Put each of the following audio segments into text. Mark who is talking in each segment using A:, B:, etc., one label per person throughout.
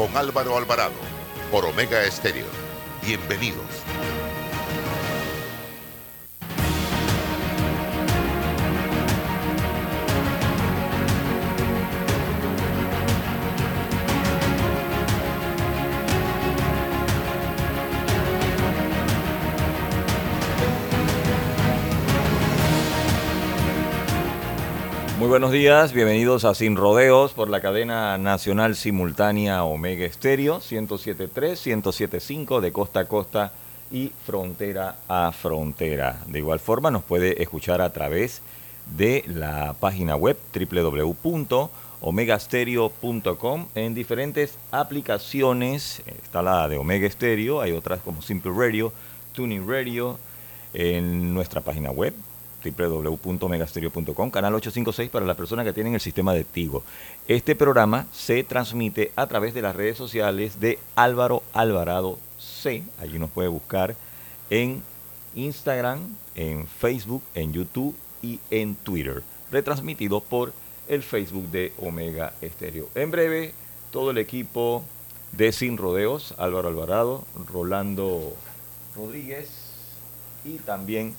A: con Álvaro Alvarado por Omega Estéreo. Bienvenidos.
B: Buenos días, bienvenidos a Sin Rodeos por la cadena nacional simultánea Omega Estéreo 1073, 1075 de costa a costa y frontera a frontera. De igual forma nos puede escuchar a través de la página web www.omegastereo.com en diferentes aplicaciones. Está la de Omega Stereo, hay otras como Simple Radio, Tuning Radio, en nuestra página web www.megastereo.com, canal 856 para las personas que tienen el sistema de Tigo. Este programa se transmite a través de las redes sociales de Álvaro Alvarado C. Allí nos puede buscar en Instagram, en Facebook, en YouTube y en Twitter. Retransmitido por el Facebook de Omega Estéreo. En breve, todo el equipo de Sin Rodeos, Álvaro Alvarado, Rolando Rodríguez y también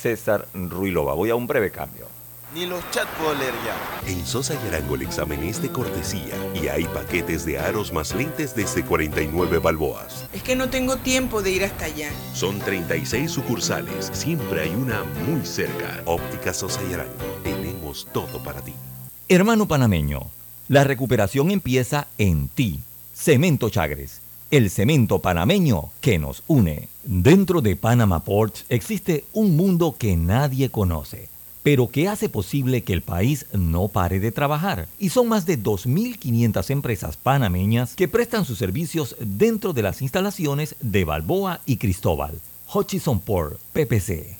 B: César Ruilova. Voy a un breve cambio.
C: Ni los chats puedo leer ya.
D: En Sosa y Arango el examen es de cortesía y hay paquetes de aros más lentes desde 49 balboas.
E: Es que no tengo tiempo de ir hasta allá.
D: Son 36 sucursales, siempre hay una muy cerca. Óptica Sosa y Arango, tenemos todo para ti.
F: Hermano panameño, la recuperación empieza en ti. Cemento Chagres el cemento panameño que nos une. Dentro de Panama Ports existe un mundo que nadie conoce, pero que hace posible que el país no pare de trabajar. Y son más de 2.500 empresas panameñas que prestan sus servicios dentro de las instalaciones de Balboa y Cristóbal. Hutchison Port, PPC.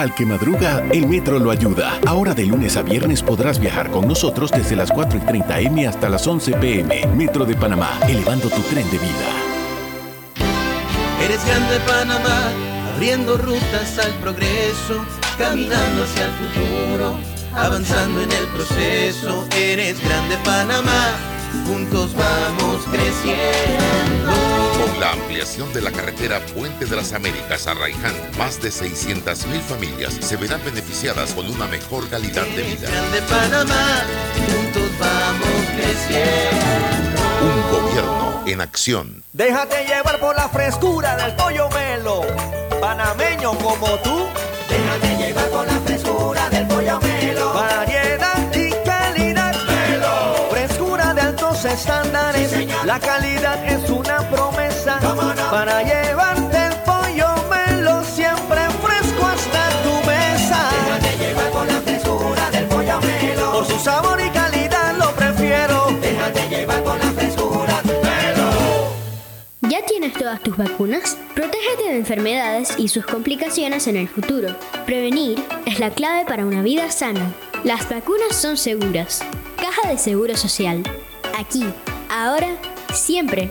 G: Al que madruga, el metro lo ayuda. Ahora de lunes a viernes podrás viajar con nosotros desde las 4 y 30 M hasta las 11 PM. Metro de Panamá, elevando tu tren de vida.
H: Eres grande Panamá, abriendo rutas al progreso, caminando hacia el futuro, avanzando en el proceso. Eres grande Panamá, juntos vamos creciendo.
A: Con la ampliación de la carretera Puente de las Américas a Raiján, más de 600.000 familias se verán beneficiadas con una mejor calidad de vida.
H: Grande Panamá, juntos vamos creciendo.
A: Un gobierno en acción.
I: Déjate llevar por la frescura del pollo melo, panameño como tú.
H: Déjate llevar por la frescura del pollo melo.
I: Variedad y calidad.
H: Melo.
I: Frescura de altos estándares.
H: Sí,
I: la calidad es una promesa para llevarte el pollo melo siempre fresco hasta tu mesa. Déjate llevar con la frescura del pollo melo. Por su sabor y calidad lo prefiero. Déjate llevar con la frescura del melo.
J: ¿Ya tienes todas tus vacunas? Protégete de enfermedades y sus complicaciones en el futuro. Prevenir es la clave para una vida sana. Las vacunas son seguras. Caja de Seguro Social. Aquí, ahora, siempre.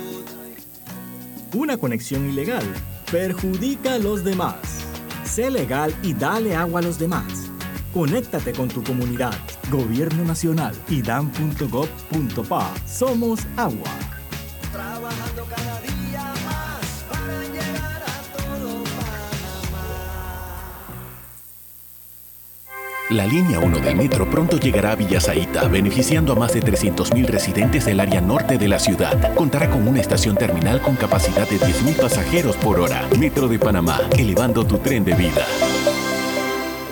K: Una conexión ilegal perjudica a los demás. Sé legal y dale agua a los demás. Conéctate con tu comunidad. Gobierno Nacional y dan.gov.pa. Somos agua.
G: La línea 1 del metro pronto llegará a Villasaita, beneficiando a más de 300.000 residentes del área norte de la ciudad. Contará con una estación terminal con capacidad de 10.000 pasajeros por hora. Metro de Panamá, elevando tu tren de vida.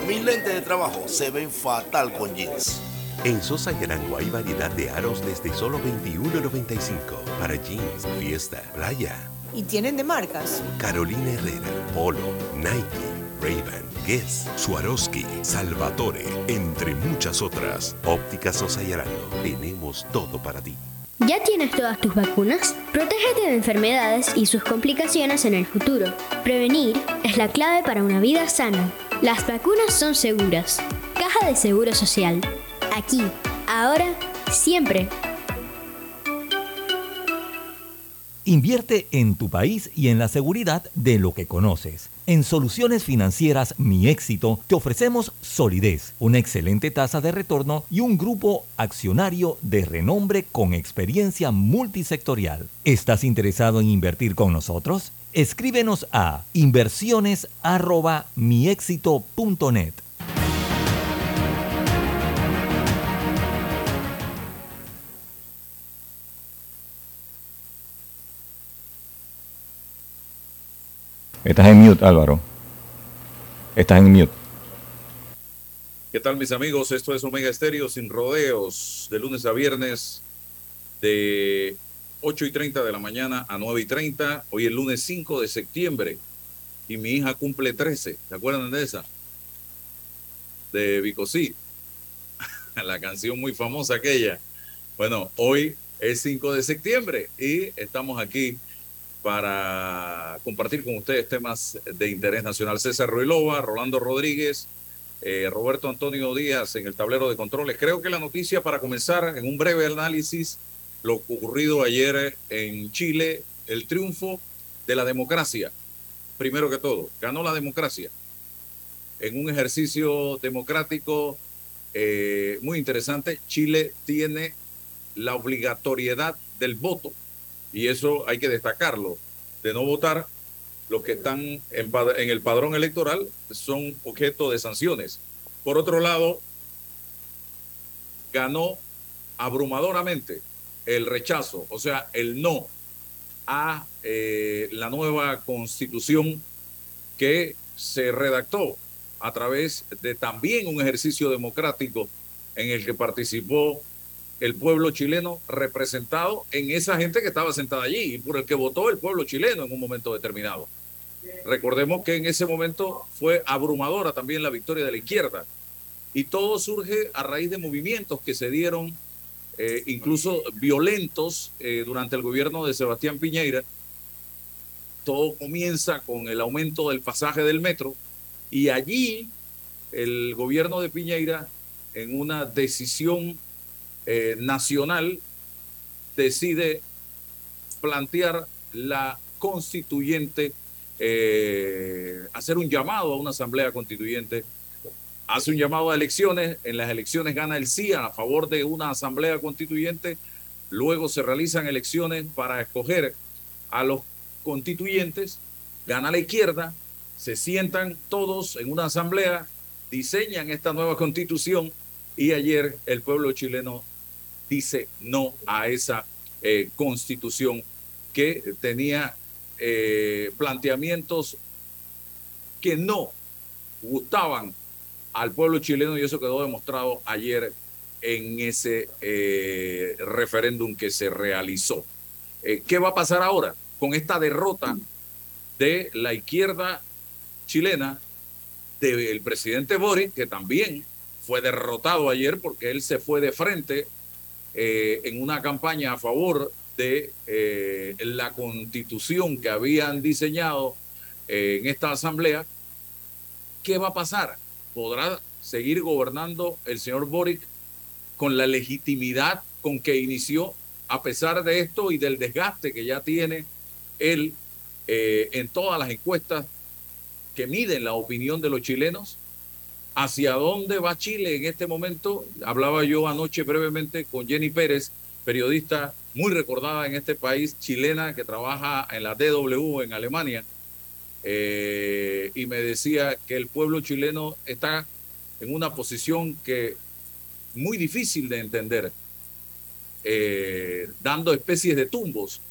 L: Mis lentes de trabajo se ven fatal con jeans.
D: En Sosa y Arango hay variedad de aros desde solo $21.95 para jeans, fiesta, playa.
M: ¿Y tienen de marcas?
D: Carolina Herrera, Polo, Nike, Ray-Ban, Guess, Swarovski, Salvatore, entre muchas otras. Óptica Sosa y Arango, tenemos todo para ti.
J: ¿Ya tienes todas tus vacunas? Protégete de enfermedades y sus complicaciones en el futuro. Prevenir es la clave para una vida sana. Las vacunas son seguras. Caja de Seguro Social. Aquí, ahora, siempre.
F: Invierte en tu país y en la seguridad de lo que conoces. En Soluciones Financieras Mi Éxito te ofrecemos solidez, una excelente tasa de retorno y un grupo accionario de renombre con experiencia multisectorial. ¿Estás interesado en invertir con nosotros? Escríbenos a inversiones@miexito.net.
B: Estás en mute, Álvaro. Estás en mute.
N: ¿Qué tal mis amigos? Esto es Omega Estéreo sin rodeos, de lunes a viernes, de 8 y 30 de la mañana a 9 y 30. Hoy es lunes 5 de septiembre y mi hija cumple 13. ¿Se acuerdan de esa? De Vicosí. La canción muy famosa aquella. Bueno, hoy es 5 de septiembre y estamos aquí para compartir con ustedes temas de interés nacional. César Ruilova, Rolando Rodríguez, eh, Roberto Antonio Díaz en el tablero de controles. Creo que la noticia para comenzar en un breve análisis, lo ocurrido ayer en Chile, el triunfo de la democracia. Primero que todo, ganó la democracia en un ejercicio democrático eh, muy interesante. Chile tiene la obligatoriedad del voto y eso hay que destacarlo. De no votar, los que están en, el padrón electoral son objeto de sanciones. Por otro lado, ganó abrumadoramente el rechazo, o sea, el no a eh, la nueva constitución que se redactó a través de también un ejercicio democrático en el que participó el pueblo chileno representado en esa gente que estaba sentada allí y por el que votó el pueblo chileno en un momento determinado. Recordemos que en ese momento fue abrumadora también la victoria de la izquierda y todo surge a raíz de movimientos que se dieron, eh, incluso violentos, eh, durante el gobierno de Sebastián Piñeira. Todo comienza con el aumento del pasaje del metro y allí el gobierno de Piñeira, en una decisión eh, nacional decide plantear la constituyente, eh, hacer un llamado a una asamblea constituyente, hace un llamado a elecciones, en las elecciones gana el sí a favor de una asamblea constituyente, luego se realizan elecciones para escoger a los constituyentes, gana la izquierda, se sientan todos en una asamblea, diseñan esta nueva constitución y ayer el pueblo chileno dice no a esa eh, constitución que tenía eh, planteamientos que no gustaban al pueblo chileno y eso quedó demostrado ayer en ese eh, referéndum que se realizó. ¿Qué va a pasar ahora con esta derrota de la izquierda chilena del presidente Boric, que también fue derrotado ayer porque él se fue de frente eh, en una campaña a favor de la constitución que habían diseñado en esta asamblea? ¿Qué va a pasar? ¿Podrá seguir gobernando el señor Boric con la legitimidad con que inició, a pesar de esto y del desgaste que ya tiene él eh, en todas las encuestas que miden la opinión de los chilenos. ¿Hacia dónde va Chile en este momento? Hablaba yo anoche brevemente con Jenny Pérez, periodista muy recordada en este país, chilena que trabaja en la DW en Alemania, eh, y me decía que el pueblo chileno está en una posición que muy difícil de entender, eh, dando especies de tumbos.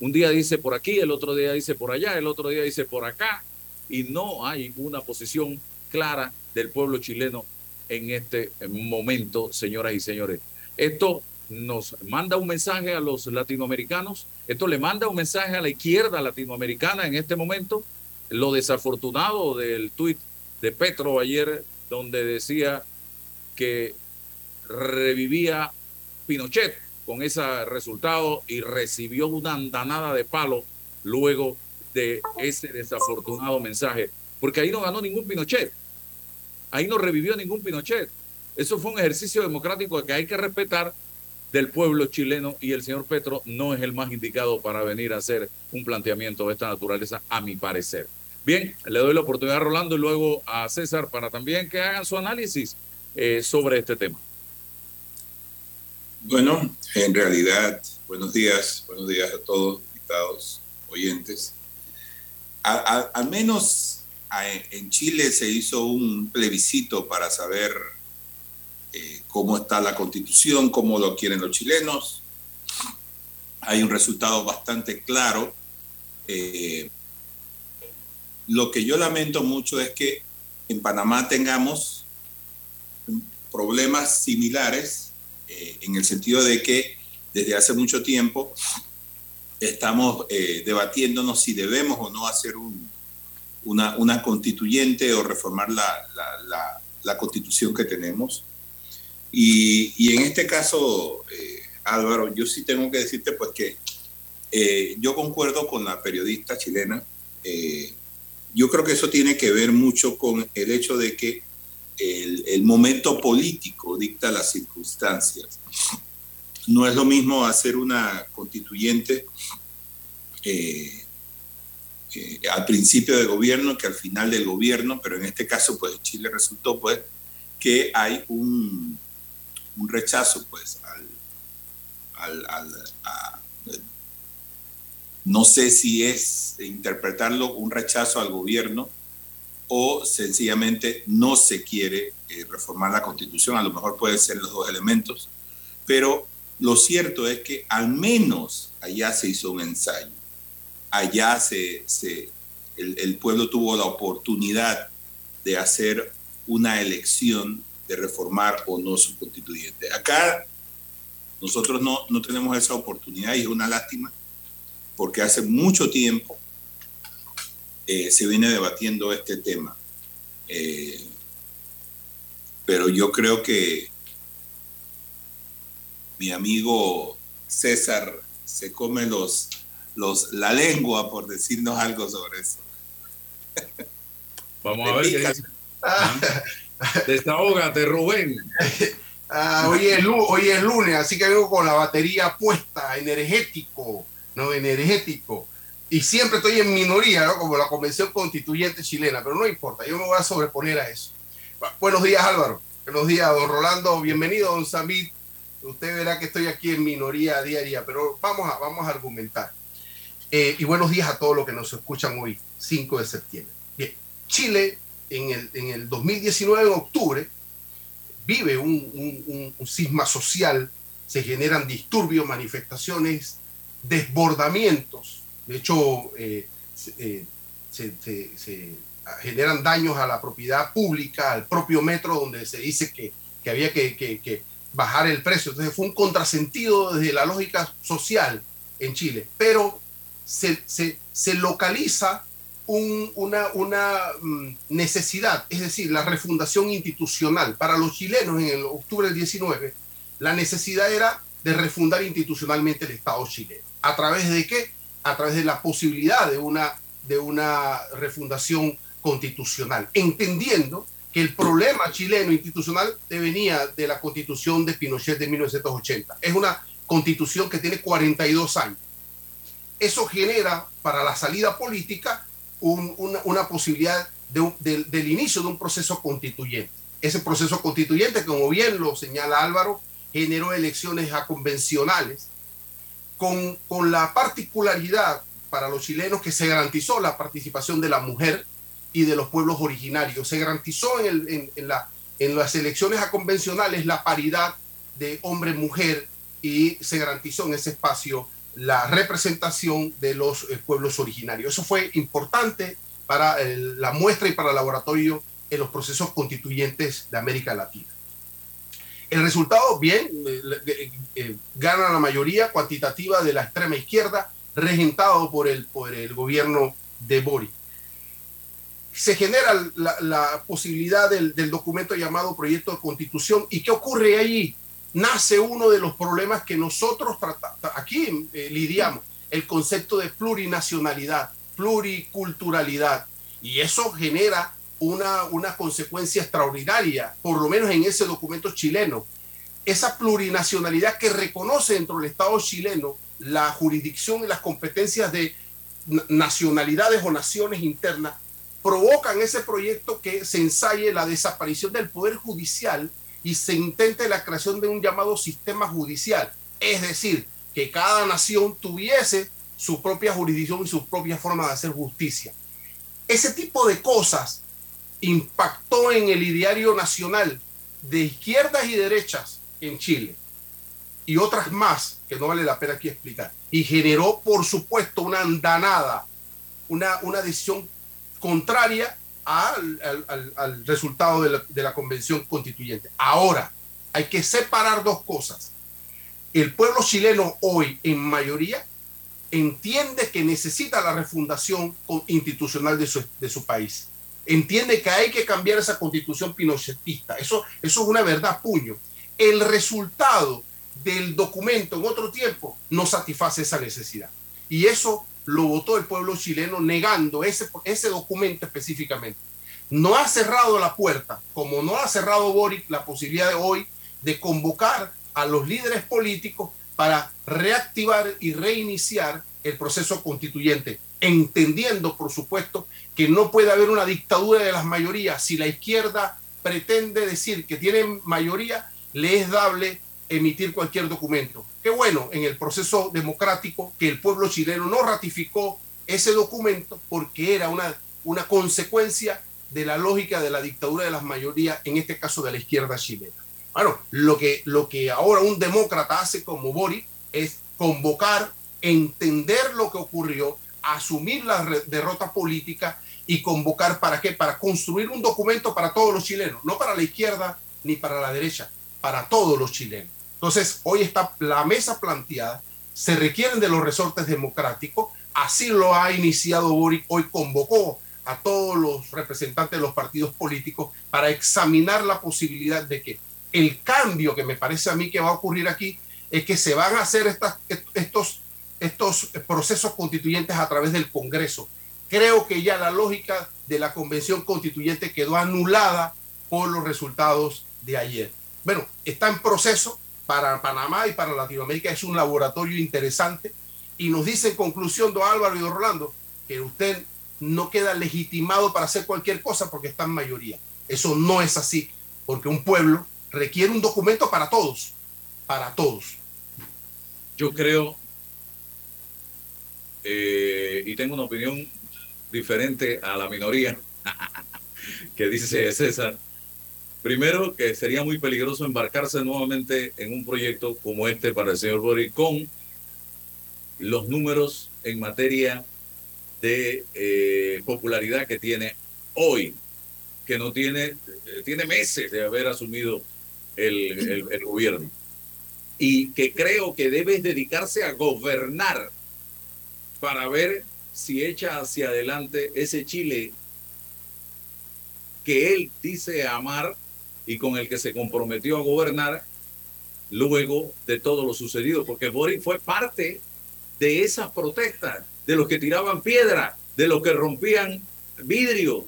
N: Un día dice por aquí, el otro día dice por allá, el otro día dice por acá, y no hay una posición clara del pueblo chileno en este momento, señoras y señores. Esto nos manda un mensaje a los latinoamericanos, esto le manda un mensaje a la izquierda latinoamericana en este momento. Lo desafortunado del tuit de Petro ayer, donde decía que revivía Pinochet con ese resultado y recibió una andanada de palo luego de ese desafortunado mensaje. Porque ahí no ganó ningún Pinochet. Ahí no revivió ningún Pinochet. Eso fue un ejercicio democrático que hay que respetar del pueblo chileno y el señor Petro no es el más indicado para venir a hacer un planteamiento de esta naturaleza, a mi parecer. Bien, le doy la oportunidad a Rolando y luego a César para también que hagan su análisis eh, sobre este tema.
O: Bueno, en realidad, buenos días, buenos días a todos, invitados, oyentes. al menos en Chile se hizo un plebiscito para saber eh, cómo está la constitución, cómo lo quieren los chilenos. Hay un resultado bastante claro. Eh, lo que yo lamento mucho es que en Panamá tengamos problemas similares eh, en el sentido de que desde hace mucho tiempo estamos eh, debatiéndonos si debemos o no hacer una, una, constituyente o reformar la, la, constitución que tenemos. Y, y en este caso, eh, Álvaro, yo sí tengo que decirte pues que yo concuerdo con la periodista chilena. yo creo que eso tiene que ver mucho con el hecho de que el, momento político dicta las circunstancias. No es lo mismo hacer una constituyente eh, al principio del gobierno que al final del gobierno, pero en este caso, pues Chile resultó pues que hay un, rechazo pues al, al, no sé si es interpretarlo un rechazo al gobierno o sencillamente no se quiere eh, reformar la constitución, a lo mejor pueden ser los dos elementos, pero lo cierto es que al menos allá se hizo un ensayo, allá se, el, el, pueblo tuvo la oportunidad de hacer una elección de reformar o no su constituyente. Acá nosotros no, no tenemos esa oportunidad y es una lástima porque hace mucho tiempo eh, se viene debatiendo este tema. Eh, pero yo creo que mi amigo César se come los, los, la lengua por decirnos algo sobre eso.
N: Vamos a ver qué dice. Desahógate, Rubén.
P: Ah, hoy, es, hoy es lunes, así que vengo con la batería puesta, energético, no energético y siempre estoy en minoría, ¿no? Como la Convención Constituyente chilena, pero no importa, yo me voy a sobreponer a eso. Buenos días, Álvaro. Buenos días, don Rolando. Bienvenido, don Samit. Usted verá que estoy aquí en minoría diaria, pero vamos a, vamos a argumentar. Eh, y buenos días a todos los que nos escuchan hoy, 5 de septiembre. Bien, Chile en el, en el 2019, en octubre, vive un, un, un, un cisma social, se generan disturbios, manifestaciones desbordamientos. De hecho, eh, eh, se- se- se generan daños a la propiedad pública, al propio metro, donde se dice que, que había que, que- que bajar el precio. Entonces fue un contrasentido desde la lógica social en Chile. Pero se, localiza un- una, una mm, necesidad, es decir, la refundación institucional. Para los chilenos en el octubre del 19, la necesidad era de refundar institucionalmente el Estado chileno. ¿A través de qué? A través de la posibilidad de una, de una refundación constitucional, entendiendo que el problema chileno institucional venía de la constitución de Pinochet de 1980. Es una constitución que tiene 42 años. Eso genera para la salida política un- una, posibilidad del- inicio de un proceso constituyente. Ese proceso constituyente, como bien lo señala Álvaro, generó elecciones a convencionales con, con la particularidad para los chilenos que se garantizó la participación de la mujer y de los pueblos originarios. Se garantizó en- en la, en las elecciones a convencionales la paridad de hombre-mujer y se garantizó en ese espacio la representación de los eh, pueblos originarios. Eso fue importante para el- la muestra y para el laboratorio en los procesos constituyentes de América Latina. El resultado, bien, eh, eh, eh, gana la mayoría cuantitativa de la extrema izquierda, regentado por el, por el gobierno de Boric. Se genera la, la posibilidad del, del documento llamado Proyecto de Constitución. ¿Y qué ocurre allí? Nace uno de los problemas que nosotros aquí eh, lidiamos, el concepto de plurinacionalidad, pluriculturalidad. Y eso genera una, una consecuencia extraordinaria, por lo menos en ese documento chileno. Esa plurinacionalidad que reconoce dentro del Estado chileno la jurisdicción y las competencias de na- nacionalidades o naciones internas, provocan ese proyecto que se ensaye la desaparición del Poder Judicial y se intente la creación de un llamado sistema judicial. Es decir, que cada nación tuviese su propia jurisdicción y su propia forma de hacer justicia. Ese tipo de cosas impactó en el ideario nacional de izquierdas y derechas en Chile y otras más que no vale la pena aquí explicar. Y generó, por supuesto, una andanada, una, una decisión contraria al, al- al- resultado de la, de la convención constituyente. Ahora, hay que separar dos cosas. El pueblo chileno hoy, en mayoría, entiende que necesita la refundación institucional de su, de su país. Entiende que hay que cambiar esa constitución pinochetista. Eso, eso es una verdad puño. El resultado del documento en otro tiempo no satisface esa necesidad. Y eso lo votó el pueblo chileno negando ese, ese documento específicamente. No ha cerrado la puerta, como no ha cerrado Boric la posibilidad de hoy de convocar a los líderes políticos para reactivar y reiniciar el proceso constituyente, entendiendo, por supuesto, que no puede haber una dictadura de las mayorías. Si la izquierda pretende decir que tiene mayoría, le es dable emitir cualquier documento. Qué bueno en el proceso democrático que el pueblo chileno no ratificó ese documento porque era una, una consecuencia de la lógica de la dictadura de las mayorías, en este caso de la izquierda chilena. Bueno, lo que, lo que ahora un demócrata hace como Boric es convocar, entender lo que ocurrió, asumir la derrota política y convocar para qué? Para construir un documento para todos los chilenos, no para la izquierda ni para la derecha, para todos los chilenos. Entonces, hoy está la mesa planteada, se requieren de los resortes democráticos, así lo ha iniciado Boric, hoy convocó a todos los representantes de los partidos políticos para examinar la posibilidad de que el cambio que me parece a mí que va a ocurrir aquí es que se van a hacer estas, estos, estos procesos constituyentes a través del Congreso. Creo que ya la lógica de la convención constituyente quedó anulada por los resultados de ayer. Bueno, está en proceso para Panamá y para Latinoamérica, es un laboratorio interesante y nos dice en conclusión, don Álvaro y don Rolando, que usted no queda legitimado para hacer cualquier cosa porque está en mayoría. Eso no es así, porque un pueblo requiere un documento para todos, para todos.
N: Yo creo, eh, y tengo una opinión diferente a la minoría que dice César. Primero, que sería muy peligroso embarcarse nuevamente en un proyecto como este para el señor Boric con los números en materia de eh, popularidad que tiene hoy, que no tiene, eh, tiene meses de haber asumido el, el- el gobierno. Y que creo que debe dedicarse a gobernar para ver si echa hacia adelante ese Chile que él dice amar y con el que se comprometió a gobernar luego de todo lo sucedido, porque Boric fue parte de esas protestas, de los que tiraban piedra, de los que rompían vidrio,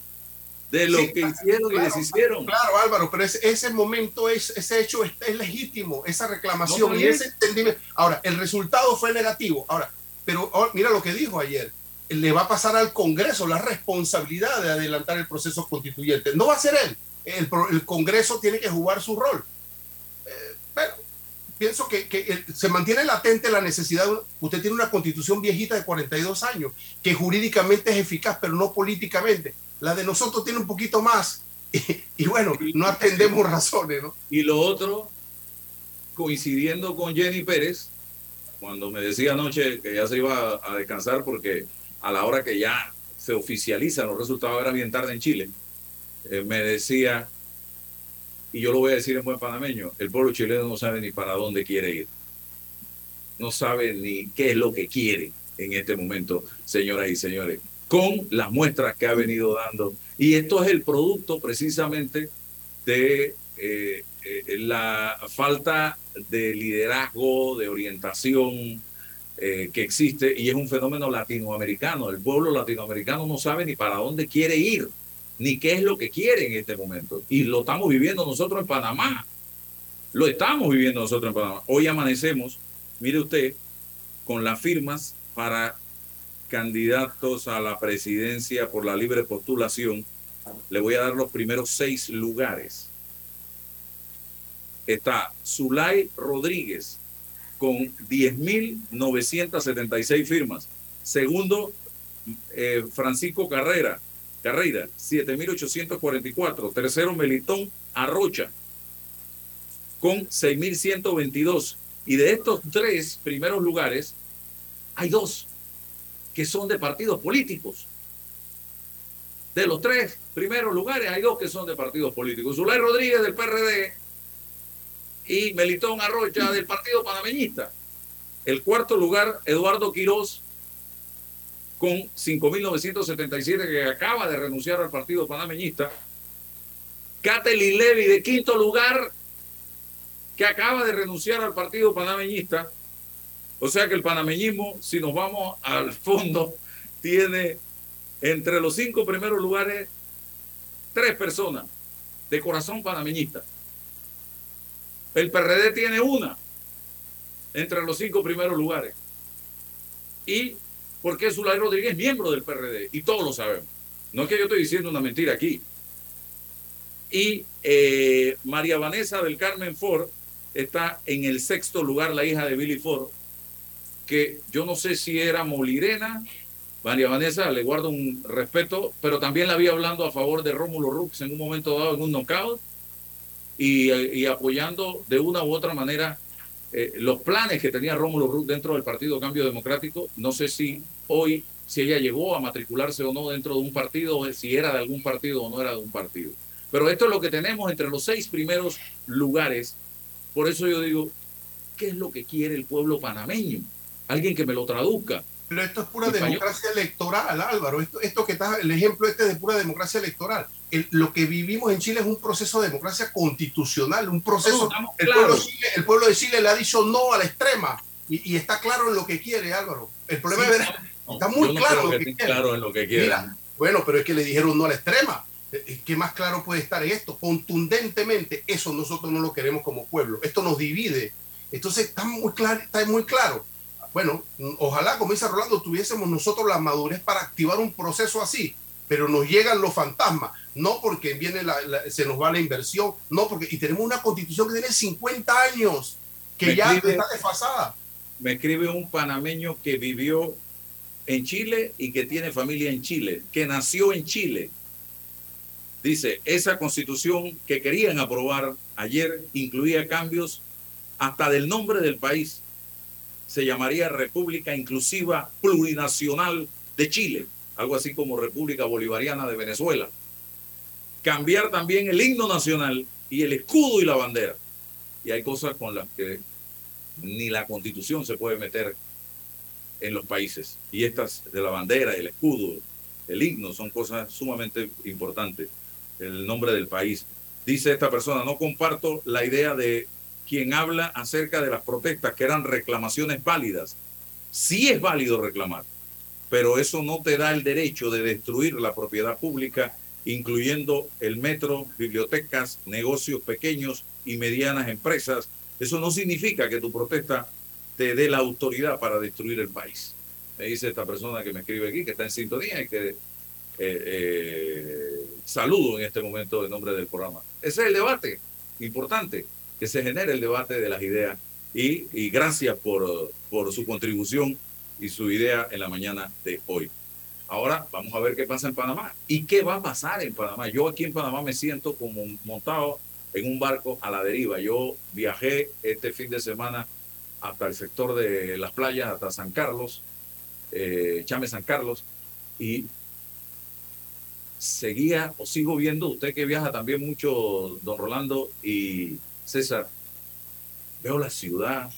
N: de los
P: Sí,
N: que
P: claro,
N: hicieron y
P: claro,
N: deshicieron.
P: Claro, Álvaro, pero ese, ese momento, es, ese hecho es, es legítimo, esa reclamación
N: No,
P: y ese entendimiento. Ahora, el resultado fue negativo. Ahora, pero ahora, mira lo que dijo ayer. Le va a pasar al Congreso la responsabilidad de adelantar el proceso constituyente. No va a ser él. El, Congreso tiene que jugar su rol. Eh, pero pienso que, se mantiene latente la necesidad. usted tiene una constitución viejita de 42 años, que jurídicamente es eficaz, pero no políticamente. La de nosotros tiene un poquito más. Y, bueno, no atendemos razones.
N: Y lo otro, coincidiendo con Jenny Pérez, cuando me decía anoche que ya se iba a descansar porque a la hora que ya se oficializan los resultados era bien tarde en Chile, eh, me decía, y yo lo voy a decir en buen panameño, el pueblo chileno no sabe ni para dónde quiere ir. No sabe ni qué es lo que quiere en este momento, señoras y señores, con las muestras que ha venido dando. Y esto es el producto precisamente de eh, eh, la falta de liderazgo, de orientación que existe y es un fenómeno latinoamericano. El pueblo latinoamericano no sabe ni para dónde quiere ir, ni qué es lo que quiere en este momento. Y lo estamos viviendo nosotros en Panamá. Lo estamos viviendo nosotros en Panamá. Hoy amanecemos, mire usted, con las firmas para candidatos a la presidencia por la libre postulación. Le voy a dar los primeros seis lugares está Zulay Rodríguez con 10.976 firmas. Segundo, eh, Francisco Carrera, Carrera, 7.844. Tercero, Melitón Arrocha con 6.122. Y de estos tres primeros lugares, hay dos que son de partidos políticos. De los tres primeros lugares, hay dos que son de partidos políticos. Zulay Rodríguez del PRD y Melitón Arrocha del Partido Panameñista. El cuarto lugar, Eduardo Quirós, con 5.977, que acaba de renunciar al Partido Panameñista. Catherine Levy, de quinto lugar, que acaba de renunciar al Partido Panameñista. O sea que el panameñismo, si nos vamos al fondo, tiene entre los cinco primeros lugares tres personas de corazón panameñista. El PRD tiene una entre los cinco primeros lugares. Y porque Zulay Rodríguez es miembro del PRD, y todos lo sabemos. No es que yo estoy diciendo una mentira aquí. Y eh, María Vanessa del Carmen Ford está en el sexto lugar, la hija de Billy Ford, que yo no sé si era molirena. María Vanessa, le guardo un respeto, pero también la vi hablando a favor de Rómulo Rux en un momento dado en un knockout y, y apoyando de una u otra manera eh, los planes que tenía Rómulo Rux dentro del Partido Cambio Democrático. No sé si hoy, si ella llegó a matricularse o no dentro de un partido, si era de algún partido o no era de un partido. Pero esto es lo que tenemos entre los seis primeros lugares. Por eso yo digo, ¿qué es lo que quiere el pueblo panameño? Alguien que me lo traduzca.
P: Pero esto es pura
N: Español.
P: democracia electoral, Álvaro. Esto, esto que está, el ejemplo este de pura democracia electoral. El- lo que vivimos en Chile es un proceso de democracia constitucional, un proceso.
N: No,
P: el, pueblo de Chile, el pueblo de Chile le ha dicho no a la extrema y, y está claro en lo que quiere, Álvaro. El problema
N: Sí,
P: es ver-
N: no,
P: está muy claro lo
N: que claro en lo que quiere.
P: Mira, bueno, pero es que le dijeron no a la extrema. Eh, ¿Qué más claro puede estar en esto? Contundentemente, eso nosotros no lo queremos como pueblo. Esto nos divide. Entonces está muy claro, está muy claro. Bueno, ojalá, como dice Rolando, tuviésemos nosotros la madurez para activar un proceso así, pero nos llegan los fantasmas, no porque viene la- la- se nos va la inversión, no porque, y tenemos una constitución que tiene 50 años, que
N: Me
P: ya
N: escribe-
P: está desfasada.
N: Me escribe un panameño que vivió en Chile y que tiene familia en Chile, que nació en Chile. Dice, esa constitución que querían aprobar ayer incluía cambios hasta del nombre del país. se llamaría República Inclusiva Plurinacional de Chile, algo así como República Bolivariana de Venezuela. Cambiar también el himno nacional y el escudo y la bandera. Y hay cosas con las que ni la constitución se puede meter en los países. Y estas de la bandera, el escudo, el himno son cosas sumamente importantes. El nombre del país. Dice esta persona, no comparto la idea de quien habla acerca de las protestas que eran reclamaciones válidas. Sí es válido reclamar, pero eso no te da el derecho de destruir la propiedad pública, incluyendo el metro, bibliotecas, negocios pequeños y medianas empresas. Eso no significa que tu protesta te dé la autoridad para destruir el país. Me dice esta persona que me escribe aquí, que está en sintonía y que eh, eh, saludo en este momento en nombre del programa. Ese es el debate importante que se genere el debate de las ideas. Y, y gracias por, por su contribución y su idea en la mañana de hoy. Ahora vamos a ver qué pasa en Panamá y qué va a pasar en Panamá. Yo aquí en Panamá me siento como montado en un barco a la deriva. Yo viajé este fin de semana hasta el sector de las playas, hasta San Carlos, eh, Chame San Carlos, y seguía o sigo viendo, usted que viaja también mucho, don Rolando, y César, veo la ciudad,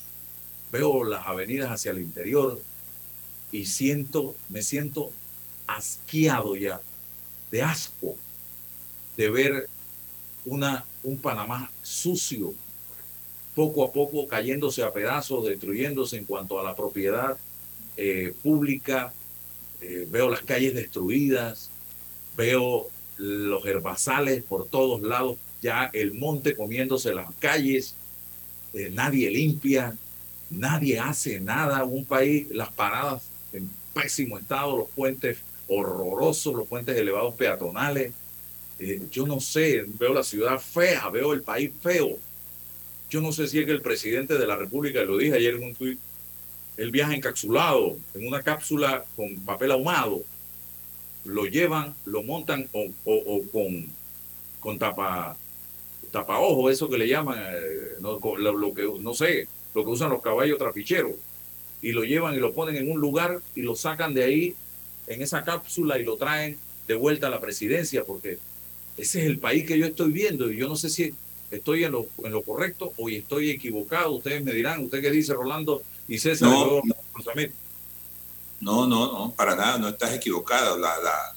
N: veo las avenidas hacia el interior y siento, me siento asqueado ya, de asco, de ver una, un Panamá sucio, poco a poco cayéndose a pedazos, destruyéndose en cuanto a la propiedad eh, pública. Eh, veo las calles destruidas, veo los herbazales por todos lados ya el monte comiéndose las calles, eh, nadie limpia, nadie hace nada, un país, las paradas en pésimo estado, los puentes horrorosos, los puentes elevados peatonales, eh, yo no sé, veo la ciudad fea, veo el país feo. Yo no sé si es que el presidente de la República, lo dije ayer en un tuit, él viaja encapsulado, en una cápsula con papel ahumado, lo llevan, lo montan o, o con, con tapa tapaojo, eso que le llaman, eh, no, lo, que, no sé, lo que usan los caballos trapicheros, y lo llevan y lo ponen en un lugar y lo sacan de ahí en esa cápsula y lo traen de vuelta a la presidencia, porque ese es el país que yo estoy viendo y yo no sé si estoy en lo, en lo correcto o estoy equivocado. Ustedes me dirán, ¿usted qué dice, Rolando y César?
O: No, no, no, no, para nada, no estás equivocado. La, la,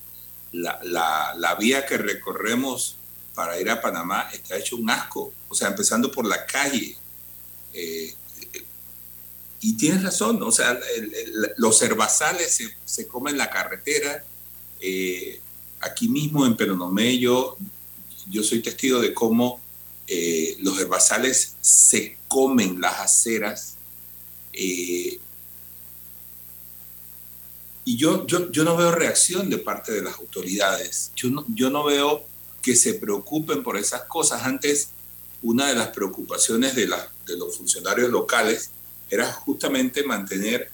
O: la, la, la vía que recorremos para ir a Panamá está hecho un asco, o sea, empezando por la calle. Eh, y tienes razón, o sea, los herbazales se, comen la carretera. Eh, aquí mismo en Peronomé yo, soy testigo de cómo eh, los herbazales se comen las aceras. y yo, yo, yo no veo reacción de parte de las autoridades. Yo no, yo no veo que se preocupen por esas cosas. Antes, una de las preocupaciones de, de los funcionarios locales era justamente mantener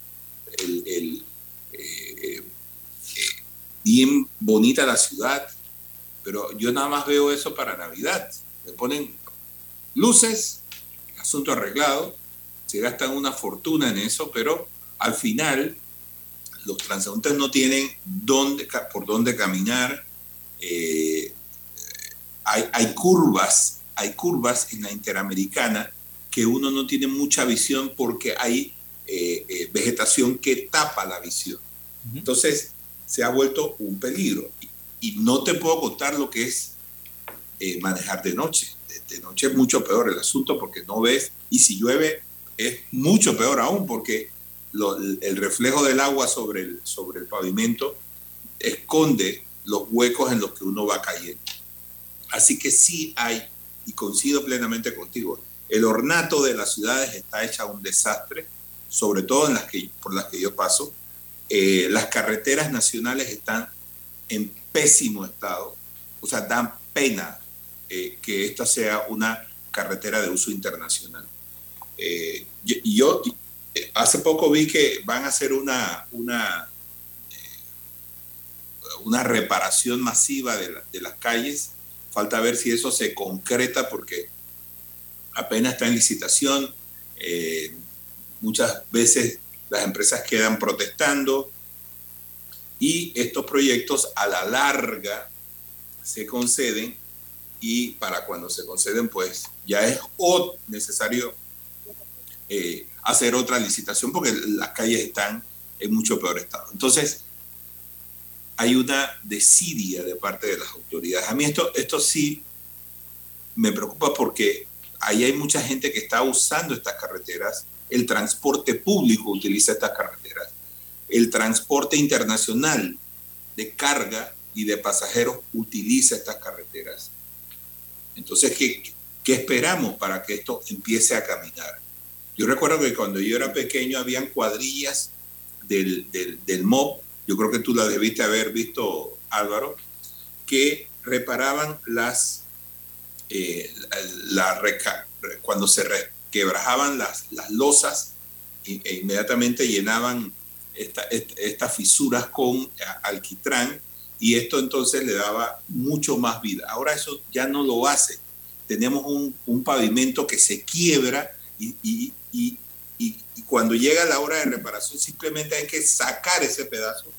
O: el, eh, eh, bien bonita la ciudad, pero yo nada más veo eso para Navidad. Le ponen luces, asunto arreglado, se gastan una fortuna en eso, pero al final los transeúntes no tienen dónde, por dónde caminar. Eh, hay, curvas, hay curvas en la interamericana que uno no tiene mucha visión porque hay eh, eh, vegetación que tapa la visión. Entonces se ha vuelto un peligro. Y, no te puedo contar lo que es eh, manejar de noche. De, noche es mucho peor el asunto porque no ves, y si llueve es mucho peor aún porque el reflejo del agua sobre el, sobre el pavimento esconde los huecos en los que uno va cayendo. Así que sí hay, y coincido plenamente contigo, el ornato de las ciudades está hecha un desastre, sobre todo en las que, por las que yo paso. Eh, las carreteras nacionales están en pésimo estado, o sea, dan pena eh, que esta sea una carretera de uso internacional. Eh, yo, hace poco vi que van a hacer una, una, una reparación masiva de, de las calles Falta ver si eso se concreta porque apenas está en licitación. Eh, muchas veces las empresas quedan protestando y estos proyectos a la larga se conceden y para cuando se conceden pues ya es necesario eh, hacer otra licitación porque las calles están en mucho peor estado. Entonces, hay una desidia de parte de las autoridades. A mí esto, esto sí me preocupa porque ahí hay mucha gente que está usando estas carreteras, el transporte público utiliza estas carreteras, el transporte internacional de carga y de pasajeros utiliza estas carreteras. Entonces, ¿qué, qué esperamos para que esto empiece a caminar? Yo recuerdo que cuando yo era pequeño habían cuadrillas del, del, del MOB, yo creo que tú la debiste haber visto, Álvaro, que reparaban las, eh, la, reca, cuando se quebrajaban las, las losas e inmediatamente llenaban esta, estas fisuras con alquitrán y esto entonces le daba mucho más vida. Ahora eso ya no lo hace. Tenemos un, un pavimento que se quiebra y, y, y, y, cuando llega la hora de reparación simplemente hay que sacar ese pedazo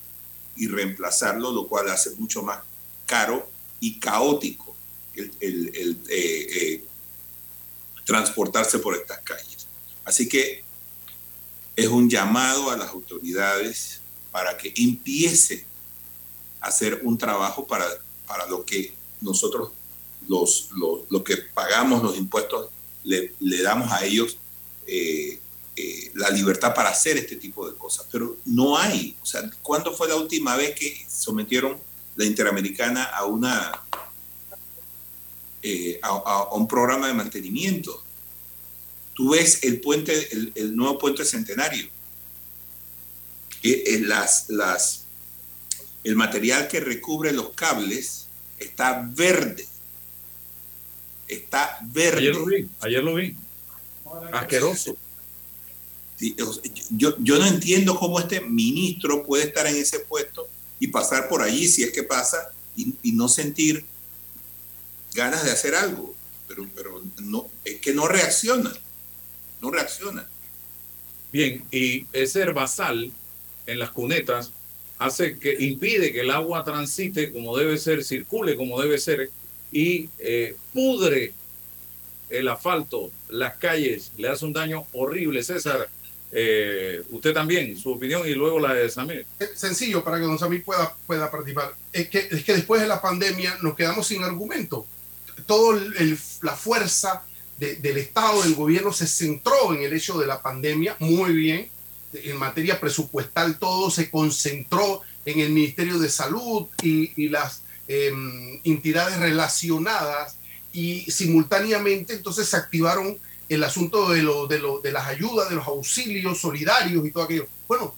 O: y reemplazarlo, lo cual hace mucho más caro y caótico el, eh, eh, transportarse por estas calles. Así que es un llamado a las autoridades para que empiece a hacer un trabajo para, para lo que nosotros, los, los, que pagamos los impuestos, le, le damos a ellos eh, la libertad para hacer este tipo de cosas. Pero no hay. O sea, ¿cuándo fue la última vez que sometieron la Interamericana a una eh, a, a, un programa de mantenimiento? Tú ves el puente, el, el nuevo puente centenario. Eh, las, las, el material que recubre los cables está verde. Está verde.
N: Ayer lo vi, ayer lo vi. Asqueroso.
O: Yo, yo no entiendo cómo este ministro puede estar en ese puesto y pasar por allí, si es que pasa, y, y no sentir ganas de hacer algo. Pero, pero no, es que no reacciona. No reacciona.
N: Bien, y ese herbazal en las cunetas hace que impide que el agua transite como debe ser, circule como debe ser y eh, pudre el asfalto, las calles, le hace un daño horrible, César. Eh, usted también, su opinión y luego la de Samir.
P: Sencillo para que don Samir pueda, pueda participar. Es que, es que después de la pandemia nos quedamos sin argumento. Toda la fuerza de, del Estado, del gobierno, se centró en el hecho de la pandemia, muy bien. En materia presupuestal todo se concentró en el Ministerio de Salud y, las eh, entidades relacionadas y simultáneamente entonces se activaron el asunto de, lo, de, lo, de las ayudas, de los auxilios solidarios y todo aquello. Bueno,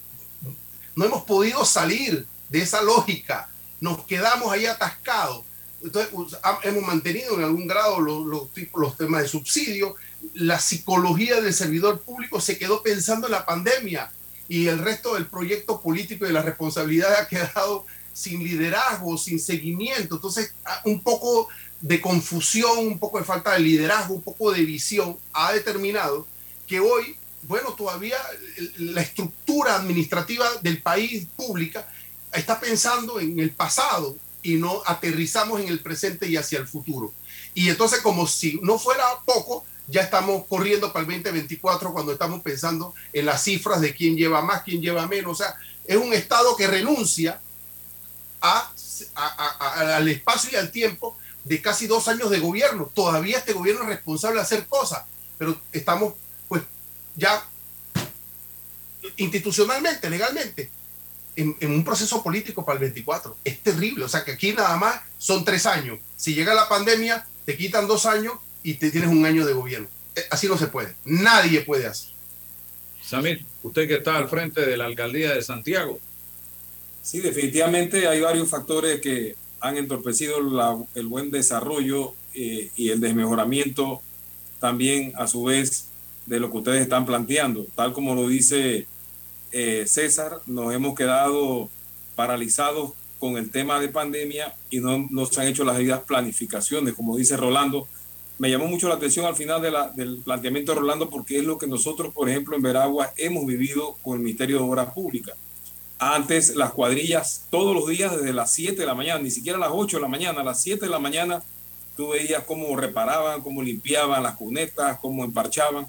P: no hemos podido salir de esa lógica, nos quedamos ahí atascados. Entonces, hemos mantenido en algún grado los, los, los temas de subsidio. La psicología del servidor público se quedó pensando en la pandemia y el resto del proyecto político y de la responsabilidad ha quedado sin liderazgo, sin seguimiento. Entonces, un poco de confusión, un poco de falta de liderazgo, un poco de visión, ha determinado que hoy, bueno, todavía la estructura administrativa del país pública está pensando en el pasado y no aterrizamos en el presente y hacia el futuro. Y entonces, como si no fuera poco, ya estamos corriendo para el 2024 cuando estamos pensando en las cifras de quién lleva más, quién lleva menos. O sea, es un Estado que renuncia a, al espacio y al tiempo de casi dos años de gobierno. Todavía este gobierno es responsable de hacer cosas, pero estamos pues ya institucionalmente, legalmente, en, en, un proceso político para el 24. Es terrible. O sea que aquí nada más son tres años. Si llega la pandemia, te quitan dos años y te tienes un año de gobierno. Así no se puede. Nadie puede así.
N: Samir, usted que está al frente de la alcaldía de Santiago.
Q: Sí, definitivamente hay varios factores que han entorpecido la, el buen desarrollo eh, y el desmejoramiento también a su vez de lo que ustedes están planteando. Tal como lo dice eh, César, nos hemos quedado paralizados con el tema de pandemia y no, no se han hecho las debidas planificaciones. Como dice Rolando, me llamó mucho la atención al final del planteamiento de Rolando porque es lo que nosotros, por ejemplo, en Veragua hemos vivido con el Ministerio de Obras Públicas. Antes las cuadrillas todos los días desde las 7 de la mañana, ni siquiera a las 8 de la mañana, a las 7 de la mañana tú veías cómo reparaban, cómo limpiaban las cunetas, cómo emparchaban.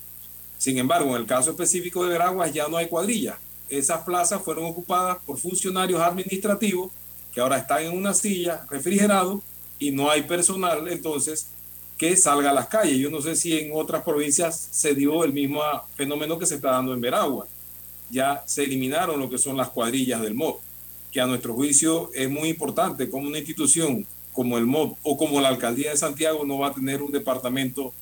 Q: Sin embargo, en el caso específico de Veraguas ya no hay cuadrillas. Esas plazas fueron ocupadas por funcionarios administrativos que ahora están en una silla refrigerado y no hay personal entonces que salga a las calles. Yo no sé si en otras provincias se dio el mismo fenómeno que se está dando en Veragua. Ya se eliminaron lo que son las cuadrillas del MOB, que a nuestro juicio es muy importante como una institución como el MOB o como la Alcaldía de Santiago no va a tener un departamento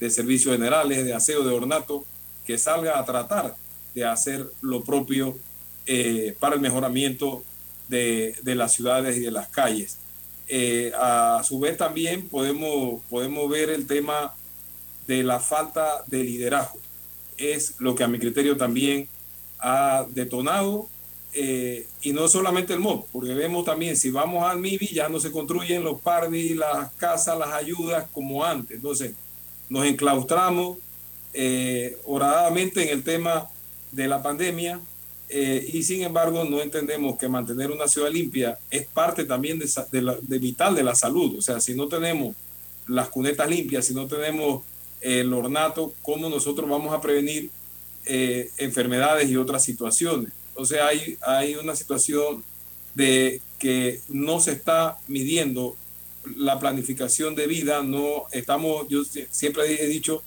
Q: de servicios generales, de aseo, de ornato, que salga a tratar de hacer lo propio eh, para el mejoramiento de, de, las ciudades y de las calles. Eh, a su vez también podemos, podemos ver el tema de la falta de liderazgo. Es lo que a mi criterio también ha detonado eh, y no solamente el MOB, porque vemos también, si vamos al MIBI, ya no se construyen los parvis, las casas, las ayudas como antes. Entonces, nos enclaustramos eh, oradamente en el tema de la pandemia eh, y sin embargo no entendemos que mantener una ciudad limpia es parte también de, de, vital de la salud. O sea, si no tenemos las cunetas limpias, si no tenemos el ornato, ¿cómo nosotros vamos a prevenir enfermedades y otras situaciones? O sea, hay, hay una situación de que no se está midiendo la planificación de vida, no estamos, yo siempre he dicho,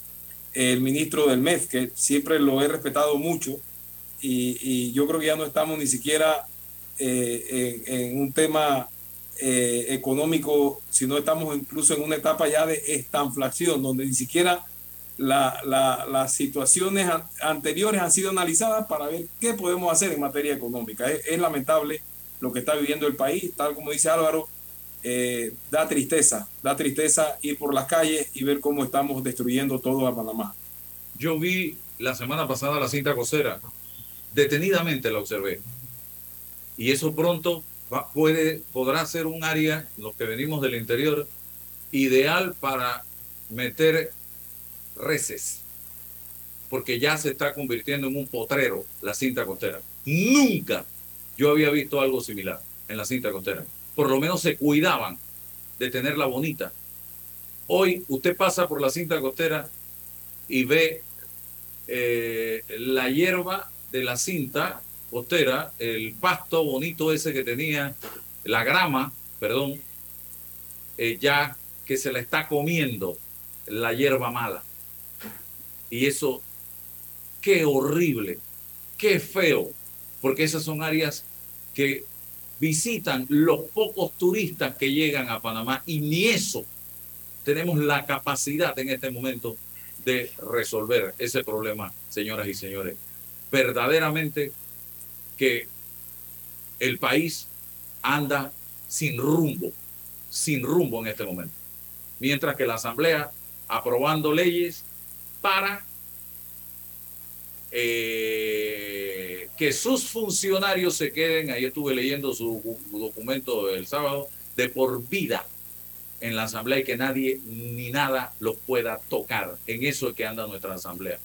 Q: el ministro del MEF, que siempre lo he respetado mucho, y, yo creo que ya no estamos ni siquiera eh, en, un tema eh, económico, sino estamos incluso en una etapa ya de estanflación, donde ni siquiera las situaciones anteriores han sido analizadas para ver qué podemos hacer en materia económica. Es, lamentable lo que está viviendo el país, tal como dice Álvaro, eh, da tristeza, da tristeza ir por las calles y ver cómo estamos destruyendo todo a Panamá.
N: Yo vi la semana pasada la cinta cosera, detenidamente la observé. Y eso pronto puede, podrá ser un área, los que venimos del interior, ideal para meter reces, porque ya se está convirtiendo en un potrero la cinta costera. Nunca yo había visto algo similar en la cinta costera. Por lo menos se cuidaban de tenerla bonita. Hoy usted pasa por la cinta costera y ve eh, la hierba de la cinta costera, el pasto bonito ese que tenía, la grama, perdón, eh, ya que se la está comiendo la hierba mala. Y eso, qué horrible, qué feo, porque esas son áreas que visitan los pocos turistas que llegan a Panamá y ni eso tenemos la capacidad en este momento de resolver ese problema, señoras y señores. Verdaderamente que el país anda sin rumbo, sin rumbo en este momento. Mientras que la Asamblea aprobando leyes para eh, que sus funcionarios se queden, ahí estuve leyendo su documento el sábado, de por vida en la asamblea y que nadie ni nada los pueda tocar. En eso es que anda nuestra asamblea,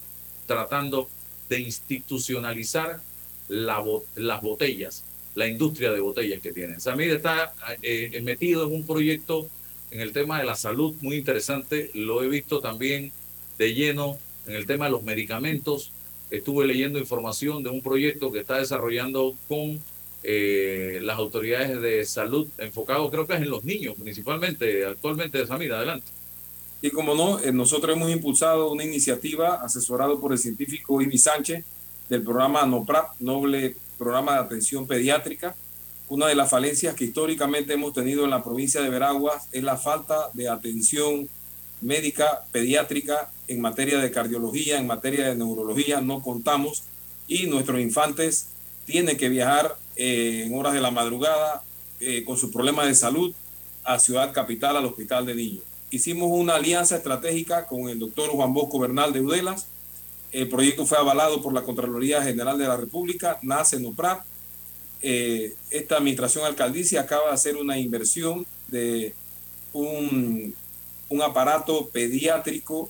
N: tratando de institucionalizar la, las botellas, la industria de botellas que tienen. Samir está eh, metido en un proyecto en el tema de la salud muy interesante, lo he visto también de lleno en el tema de los medicamentos. Estuve leyendo información de un proyecto que está desarrollando con eh, las autoridades de salud, enfocado creo que es en los niños principalmente, actualmente de Samir. Adelante.
Q: Y como no, eh, nosotros hemos impulsado una iniciativa asesorado por el científico Ibi Sánchez del programa NOPRAP, Noble Programa de Atención Pediátrica. Una de las falencias que históricamente hemos tenido en la provincia de Veraguas es la falta de atención médica pediátrica en materia de cardiología, en materia de neurología, no contamos y nuestros infantes tienen que viajar eh, en horas de la madrugada eh, con sus problemas de salud a Ciudad Capital, al Hospital de Niños. Hicimos una alianza estratégica con el doctor Juan Bosco Bernal de Udelas. El proyecto fue avalado por la Contraloría General de la República, nace NOPRAP. Eh, esta administración alcaldicia acaba de hacer una inversión de un un aparato pediátrico,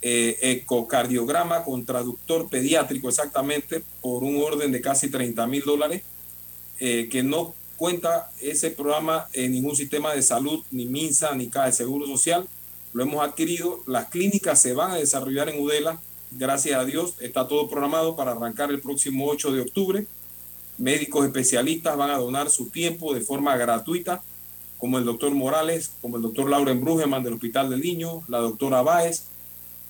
Q: eh, ecocardiograma con traductor pediátrico exactamente, por un orden de casi 30 mil dólares, eh, que no cuenta ese programa en ningún sistema de salud, ni MINSA, ni Caja de Seguro Social. Lo hemos adquirido. Las clínicas se van a desarrollar en Udela. Gracias a Dios, está todo programado para arrancar el próximo 8 de octubre. Médicos especialistas van a donar su tiempo de forma gratuita, como el doctor Morales, como el doctor Lauren Brugeman del Hospital del Niño, la doctora Báez,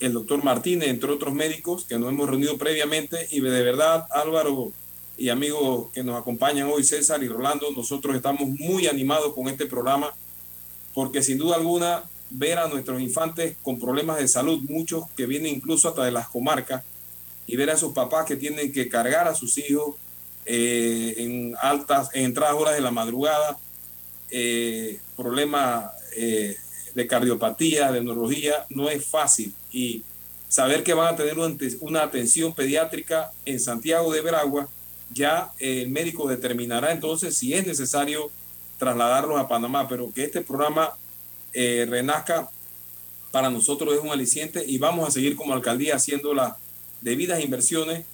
Q: el doctor Martínez, entre otros médicos que nos hemos reunido previamente. Y de verdad, Álvaro y amigos que nos acompañan hoy, César y Rolando, nosotros estamos muy animados con este programa, porque sin duda alguna, ver a nuestros infantes con problemas de salud, muchos que vienen incluso hasta de las comarcas, y ver a esos papás que tienen que cargar a sus hijos eh, en altas, en entradas horas de la madrugada, eh, problemas eh, de cardiopatía, de neurología, no es fácil. Y saber que van a tener una atención pediátrica en Santiago de Veragua, ya el médico determinará entonces si es necesario trasladarlos a Panamá, pero que este programa eh, renazca para nosotros es un aliciente y vamos a seguir como alcaldía haciendo las debidas inversiones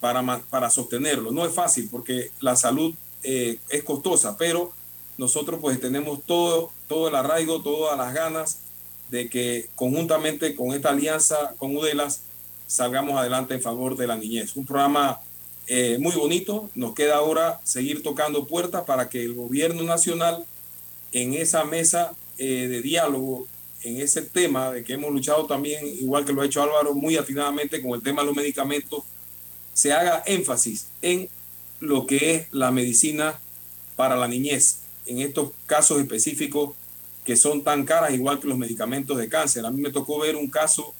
Q: para, para sostenerlo. No es fácil porque la salud eh, es costosa, pero nosotros pues tenemos todo, todo el arraigo, todas las ganas de que conjuntamente con esta alianza con UDELAS salgamos adelante en favor de la niñez. Un programa eh, muy bonito. Nos queda ahora seguir tocando puertas para que el gobierno nacional en esa mesa eh, de diálogo, en ese tema de que hemos luchado también, igual que lo ha hecho Álvaro, muy atinadamente con el tema de los medicamentos, se haga énfasis en lo que es la medicina para la niñez, en estos casos específicos que son tan caras igual que los medicamentos de cáncer. A mí me tocó ver un caso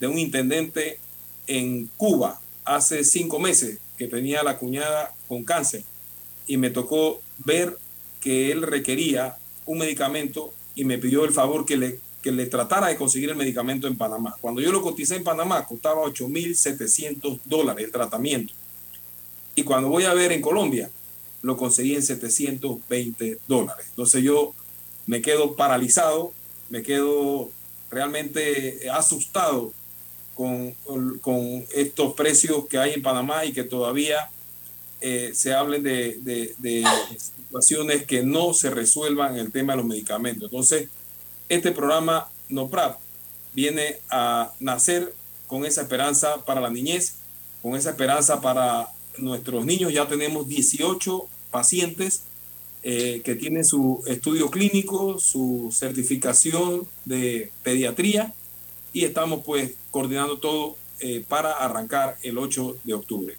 Q: de un intendente en Cuba hace cinco meses que tenía la cuñada con cáncer y me tocó ver que él requería un medicamento y me pidió el favor que le, que le tratara de conseguir el medicamento en Panamá. Cuando yo lo coticé en Panamá costaba 8.700 dólares el tratamiento. Y cuando voy a ver en Colombia, lo conseguí en 720 dólares. Entonces yo me quedo paralizado, me quedo realmente asustado con, con estos precios que hay en Panamá y que todavía eh, se hablen de, de, situaciones que no se resuelvan en el tema de los medicamentos. Entonces, este programa NOPRAP viene a nacer con esa esperanza para la niñez, con esa esperanza para nuestros niños. Ya tenemos 18 pacientes eh, que tienen su estudio clínico, su certificación de pediatría y estamos pues coordinando todo eh, para arrancar el 8 de octubre.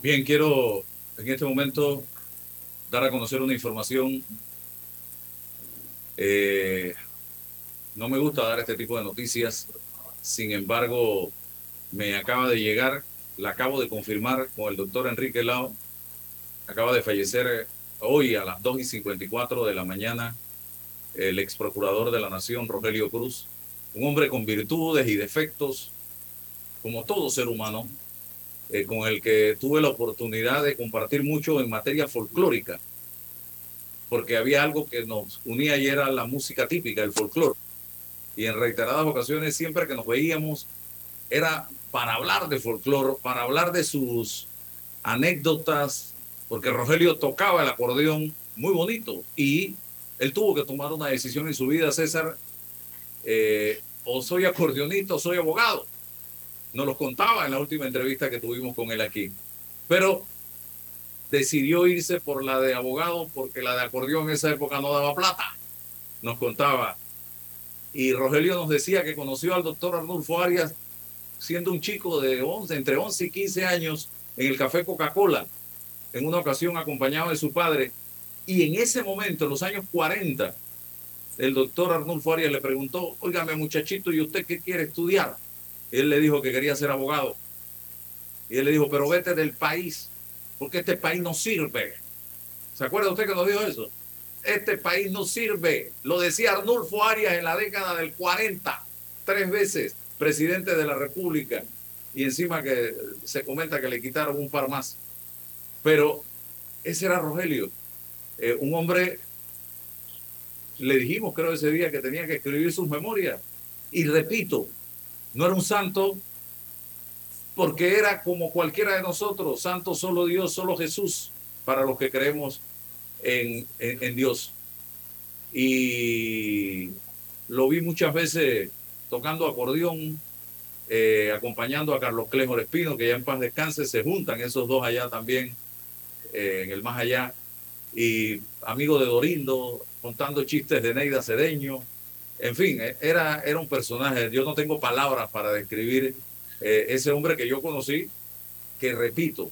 N: Bien, quiero en este momento dar a conocer una información. Eh, no me gusta dar este tipo de noticias, sin embargo, me acaba de llegar, la acabo de confirmar con el doctor Enrique Lao, acaba de fallecer hoy a las 2 y 54 de la mañana el ex procurador de la Nación, Rogelio Cruz, un hombre con virtudes y defectos, como todo ser humano, eh, con el que tuve la oportunidad de compartir mucho en materia folclórica, porque había algo que nos unía y era la música típica, el folclore. Y en reiteradas ocasiones, siempre que nos veíamos, era para hablar de folclore, para hablar de sus anécdotas, porque Rogelio tocaba el acordeón muy bonito y él tuvo que tomar una decisión en su vida, César, eh, o soy acordeonista o soy abogado. Nos lo contaba en la última entrevista que tuvimos con él aquí. Pero decidió irse por la de abogado porque la de acordeón en esa época no daba plata. Nos contaba. Y Rogelio nos decía que conoció al doctor Arnulfo Arias siendo un chico de 11, entre 11 y 15 años en el café Coca-Cola, en una ocasión acompañado de su padre. Y en ese momento, en los años 40, el doctor Arnulfo Arias le preguntó, óigame muchachito, ¿y usted qué quiere estudiar? él le dijo que quería ser abogado. Y él le dijo, pero vete del país, porque este país no sirve. ¿Se acuerda usted que nos dijo eso? Este país no sirve. Lo decía Arnulfo Arias en la década del 40, tres veces presidente de la República. Y encima que se comenta que le quitaron un par más. Pero ese era Rogelio, eh, un hombre le dijimos, creo, ese día que tenía que escribir sus memorias. Y repito, no era un santo porque era como cualquiera de nosotros, santo solo Dios, solo Jesús, para los que creemos en, en- Dios. Y lo vi muchas veces tocando acordeón, eh, acompañando a Carlos Clejo Espino, que ya en paz descanse, se juntan esos dos allá también, eh, en el más allá, y amigo de Dorindo, contando chistes de Neida Cedeño. En fin, eh, era, era un personaje. Yo no tengo palabras para describir eh, ese hombre que yo conocí, que repito,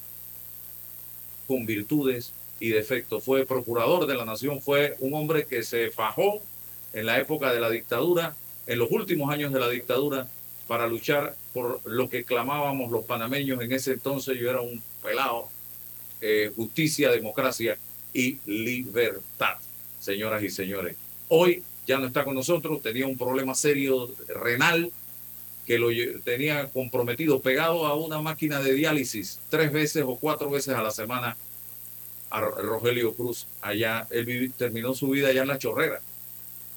N: con virtudes y defectos. Fue procurador de la nación, fue un hombre que se fajó en la época de la dictadura, en los últimos años de la dictadura, para luchar por lo que clamábamos los panameños en ese entonces. Yo era un pelado, eh, justicia, democracia y libertad, señoras y señores. Hoy ya no está con nosotros, tenía un problema serio renal que lo tenía comprometido, pegado a una máquina de diálisis tres veces o cuatro veces a la semana Rogelio Cruz allá. Él terminó su vida allá en La Chorrera,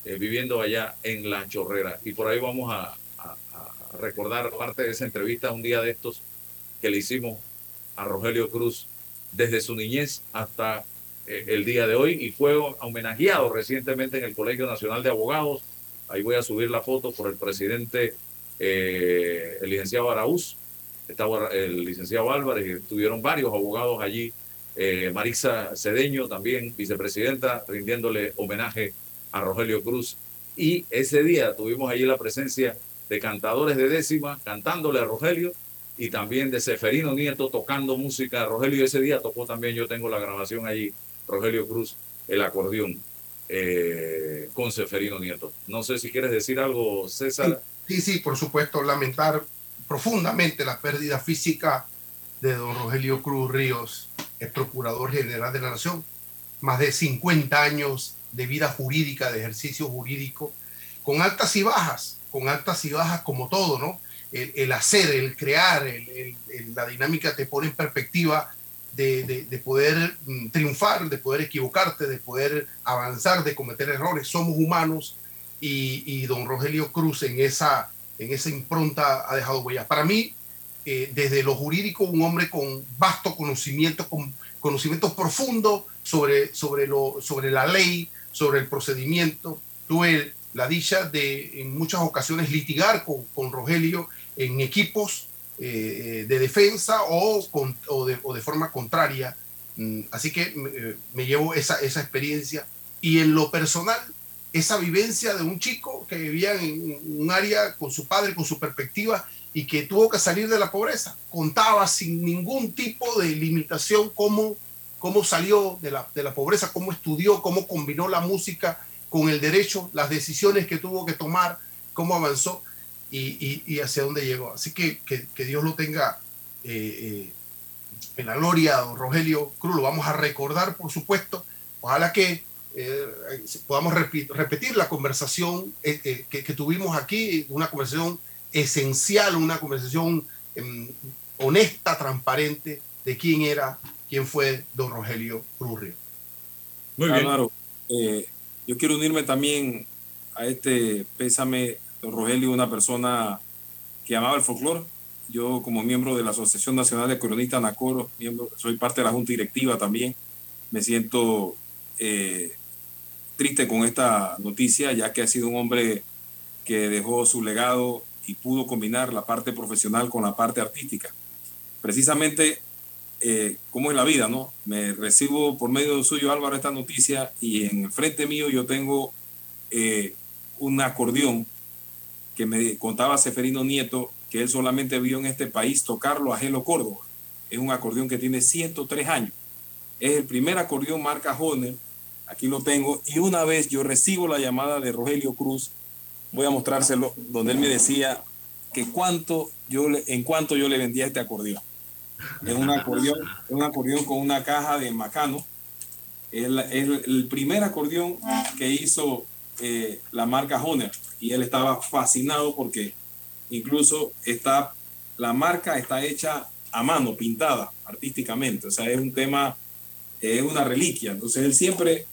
N: eh, viviendo allá en La Chorrera. Y por ahí vamos a- a recordar parte de esa entrevista un día de estos que le hicimos a Rogelio Cruz desde su niñez hasta eh, el día de hoy y fue homenajeado recientemente en el Colegio Nacional de Abogados. Ahí voy a subir la foto por el presidente, eh, el licenciado Araúz, estaba el licenciado Álvarez, y estuvieron varios abogados allí. eh, Marisa Cedeño, también vicepresidenta, rindiéndole homenaje a Rogelio Cruz. Y ese día tuvimos allí la presencia de cantadores de décima, cantándole a Rogelio, y también de Seferino Nieto tocando música. Rogelio ese día tocó también, yo tengo la grabación allí, Rogelio Cruz, el acordeón eh, con Seferino Nieto. No sé si quieres decir algo, César.
P: Sí, sí, por supuesto, lamentar profundamente la pérdida física de don Rogelio Cruz Ríos, el Procurador General de la Nación. Más de 50 años de vida jurídica, de ejercicio jurídico, con altas y bajas, con altas y bajas como todo, ¿no? El, hacer, el crear, la dinámica te pone en perspectiva de, de- de poder mm, triunfar, de poder equivocarte, de poder avanzar, de cometer errores. Somos humanos y, don Rogelio Cruz en esa, en esa impronta ha dejado huella. Para mí, eh, desde lo jurídico, un hombre con vasto conocimiento, con conocimientos profundos sobre, sobre, sobre la ley, sobre el procedimiento. Tuve la dicha de en muchas ocasiones litigar con, con Rogelio en equipos eh, de defensa o, o de, forma contraria. Mm, Así que eh, me llevo esa, esa experiencia. Y en lo personal, esa vivencia de un chico que vivía en un área con su padre, con su perspectiva, y que tuvo que salir de la pobreza. Contaba sin ningún tipo de limitación cómo, cómo salió de la, de la pobreza, cómo estudió, cómo combinó la música con el derecho, las decisiones que tuvo que tomar, cómo avanzó y, y- y hacia dónde llegó. Así que que, que Dios lo tenga eh, eh, en la gloria, don Rogelio Cruz. Lo vamos a recordar, por supuesto. Ojalá que eh, podamos repetir la conversación eh, eh, que, que tuvimos aquí, una conversación esencial, una conversación em, honesta, transparente de quién era, quién fue don Rogelio Cruz.
Q: Muy bien. Eh, yo quiero unirme también a este pésame, don Rogelio, una persona que amaba el folclore. Yo, como miembro de la Asociación Nacional de Cronistas Nacoro, miembro, soy parte de la Junta Directiva también, me siento eh, triste con esta noticia, ya que ha sido un hombre que dejó su legado y pudo combinar la parte profesional con la parte artística. Precisamente eh, cómo es la vida, ¿no? Me recibo por medio suyo, Álvaro, esta noticia y en el frente mío yo tengo eh, un acordeón que me contaba Seferino Nieto que él solamente vio en este país tocarlo a Gelo Córdoba. Es un acordeón que tiene 103 años. Es el primer acordeón marca Honer. Aquí lo tengo. Y una vez yo recibo la llamada de Rogelio Cruz, voy a mostrárselo, donde él me decía que cuánto yo en cuánto yo le vendía este acordeón. Es un acordeón, un acordeón con una caja de macano. Es, la- es el primer acordeón que hizo eh, la marca Honer y él estaba fascinado porque incluso está la marca está hecha a mano, pintada artísticamente. O sea, es un tema, es una reliquia. Entonces él siempre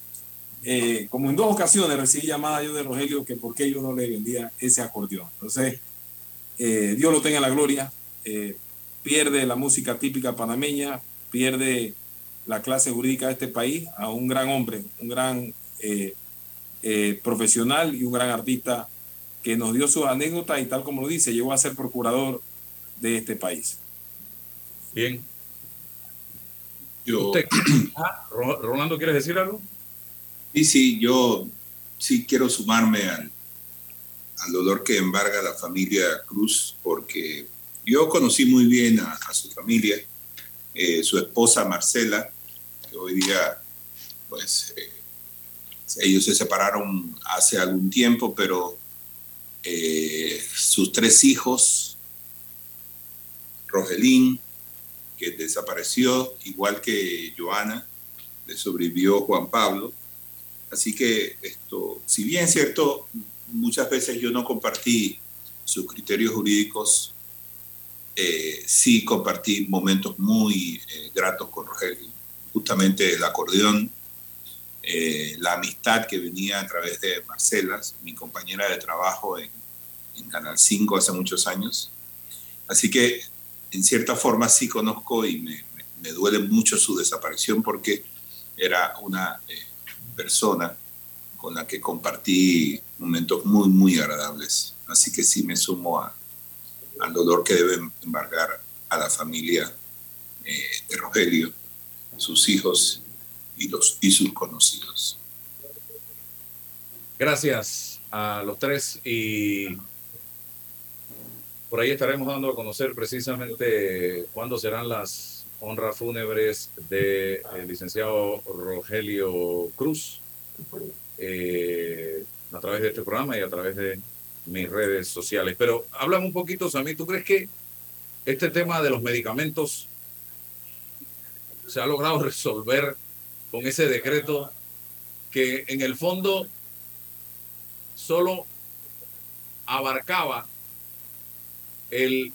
Q: eh, como en dos ocasiones recibí llamada yo de Rogelio que por qué yo no le vendía ese acordeón. Entonces, eh, Dios lo tenga en la gloria, eh, pierde la música típica panameña, pierde la clase jurídica de este país a un gran hombre, un gran eh, eh, profesional y un gran artista que nos dio sus anécdotas y tal como lo dice, llegó a ser procurador de este país.
N: Bien.
O: Yo,
N: Usted- Ah, Ro- Rolando, ¿quieres decir algo?
O: Sí, sí, yo sí quiero sumarme al, al dolor que embarga la familia Cruz, porque yo conocí muy bien a, su familia, eh, su esposa Marcela, que hoy día, pues, eh, ellos se separaron hace algún tiempo, pero eh, sus tres hijos, Rogelín, que desapareció, igual que Joana, le sobrevivió Juan Pablo. Así que esto, si bien cierto, muchas veces yo no compartí sus criterios jurídicos, eh, sí compartí momentos muy eh, gratos con Rogelio. Justamente el acordeón, eh, la amistad que venía a través de Marcela, mi compañera de trabajo en, en Canal 5 hace muchos años. Así que en cierta forma sí conozco y me, duele mucho su desaparición porque era una persona con la que compartí momentos muy, muy agradables. Así que sí me sumo a- al dolor que debe embargar a la familia eh, de Rogelio, sus hijos y, los, y sus conocidos.
N: Gracias a los tres y por ahí estaremos dando a conocer precisamente cuándo serán las honras fúnebres del licenciado Rogelio Cruz eh, a través de este programa y a través de mis redes sociales. Pero háblame un poquito, Sammy, ¿tú crees que este tema de los medicamentos se ha logrado resolver con ese decreto que en el fondo solo abarcaba el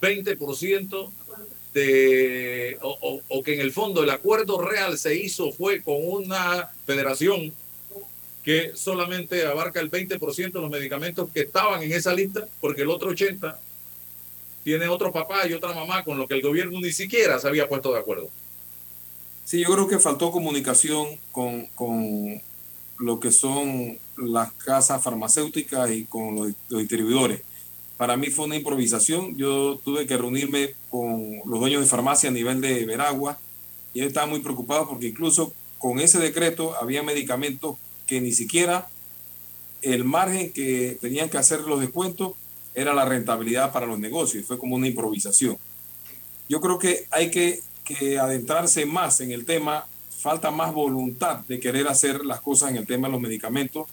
N: 20% de, o, o- o que en el fondo el acuerdo real se hizo fue con una federación que solamente abarca el 20% de los medicamentos que estaban en esa lista, porque el otro 80% tiene otro papá y otra mamá con lo que el gobierno ni siquiera se había puesto de acuerdo.
Q: Sí, yo creo que faltó comunicación con, con lo que son las casas farmacéuticas y con los, los distribuidores. Para mí fue una improvisación. Yo tuve que reunirme con los dueños de farmacia a nivel de Veragua y ellos estaban muy preocupados porque incluso con ese decreto había medicamentos que ni siquiera el margen que tenían que hacer los descuentos era la rentabilidad para los negocios. Fue como una improvisación. Yo creo que hay que, que adentrarse más en el tema. Falta más voluntad de querer hacer las cosas en el tema de los medicamentos.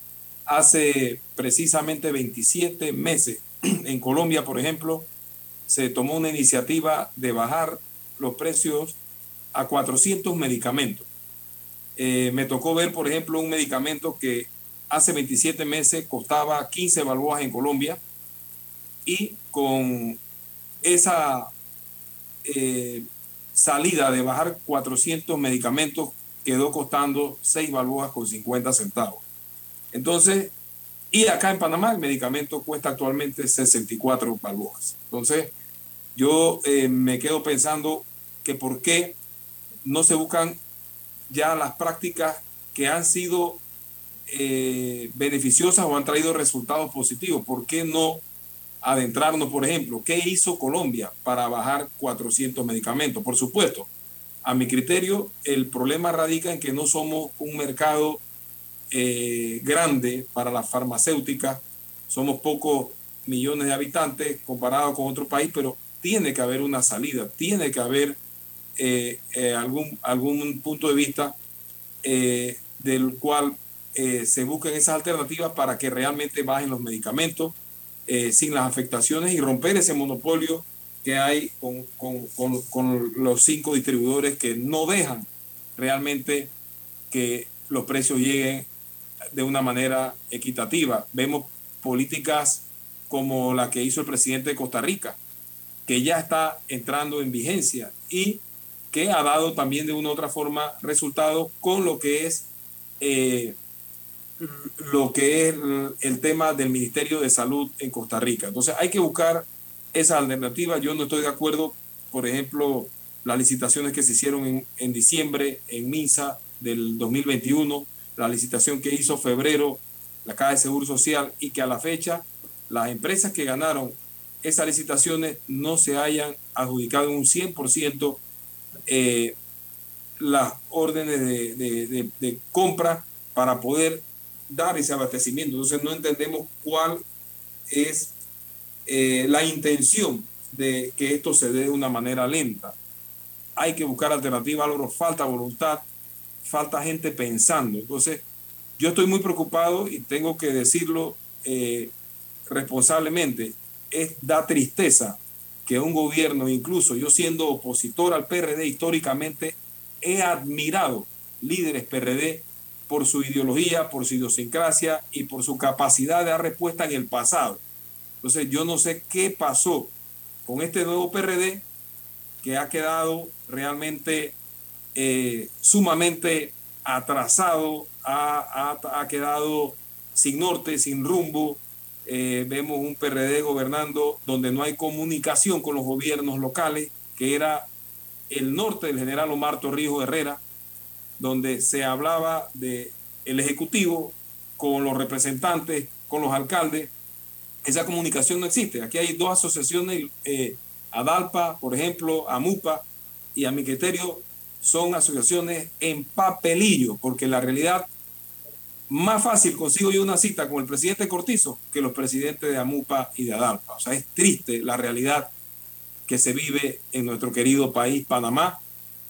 Q: Hace precisamente 27 meses en Colombia, por ejemplo, se tomó una iniciativa de bajar los precios a 400 medicamentos. Eh, me tocó ver, por ejemplo, un medicamento que hace 27 meses costaba 15 balboas en Colombia y con esa eh, salida de bajar 400 medicamentos quedó costando 6 balboas con 50 centavos. Entonces, y acá en Panamá el medicamento cuesta actualmente 64 balboas. Entonces, yo eh, me quedo pensando que por qué no se buscan ya las prácticas que han sido eh, beneficiosas o han traído resultados positivos. ¿Por qué no adentrarnos, por ejemplo, qué hizo Colombia para bajar 400 medicamentos? Por supuesto, a mi criterio, el problema radica en que no somos un mercado eh, grande para las farmacéuticas, somos pocos millones de habitantes comparado con otro país, pero tiene que haber una salida, tiene que haber eh, eh, algún, algún punto de vista eh, del cual eh, se busquen esas alternativas para que realmente bajen los medicamentos sin las afectaciones y romper ese monopolio que hay con, con- con- con los cinco distribuidores que no dejan realmente que los precios lleguen de una manera equitativa. Vemos políticas como la que hizo el presidente de Costa Rica, que ya está entrando en vigencia y que ha dado también de una u otra forma resultados con lo que es eh, lo que es el tema del Ministerio de Salud en Costa Rica. Entonces hay que buscar esa alternativa. Yo no estoy de acuerdo, por ejemplo, las licitaciones que se hicieron en, diciembre en MISA del 2021, la licitación que hizo febrero la Caja de Seguro Social y que a la fecha las empresas que ganaron esas licitaciones no se hayan adjudicado en un 100% eh, las órdenes de, compra para poder dar ese abastecimiento. Entonces no entendemos cuál es eh, la intención de que esto se dé de una manera lenta. Hay que buscar alternativas, algo falta voluntad, falta gente pensando. Entonces, yo estoy muy preocupado y tengo que decirlo eh, responsablemente. Es, da tristeza que un gobierno, incluso yo siendo opositor al PRD históricamente, he admirado líderes PRD por su ideología, por su idiosincrasia y por su capacidad de dar respuesta en el pasado. Entonces yo no sé qué pasó con este nuevo PRD que ha quedado realmente eh, sumamente atrasado, ha, ha, quedado sin norte, sin rumbo. Eh, vemos un PRD gobernando donde no hay comunicación con los gobiernos locales, que era el norte del general Omar Torrijos Herrera, donde se hablaba de ejecutivo con los representantes, con los alcaldes. Esa comunicación no existe. Aquí hay dos asociaciones, eh, ADALPA, por ejemplo, AMUPA, y a mi criterio son asociaciones en papelillo, porque la realidad más fácil consigo yo una cita con el presidente Cortizo que los presidentes de AMUPA y de ADALPA. O sea, es triste la realidad que se vive en nuestro querido país, Panamá,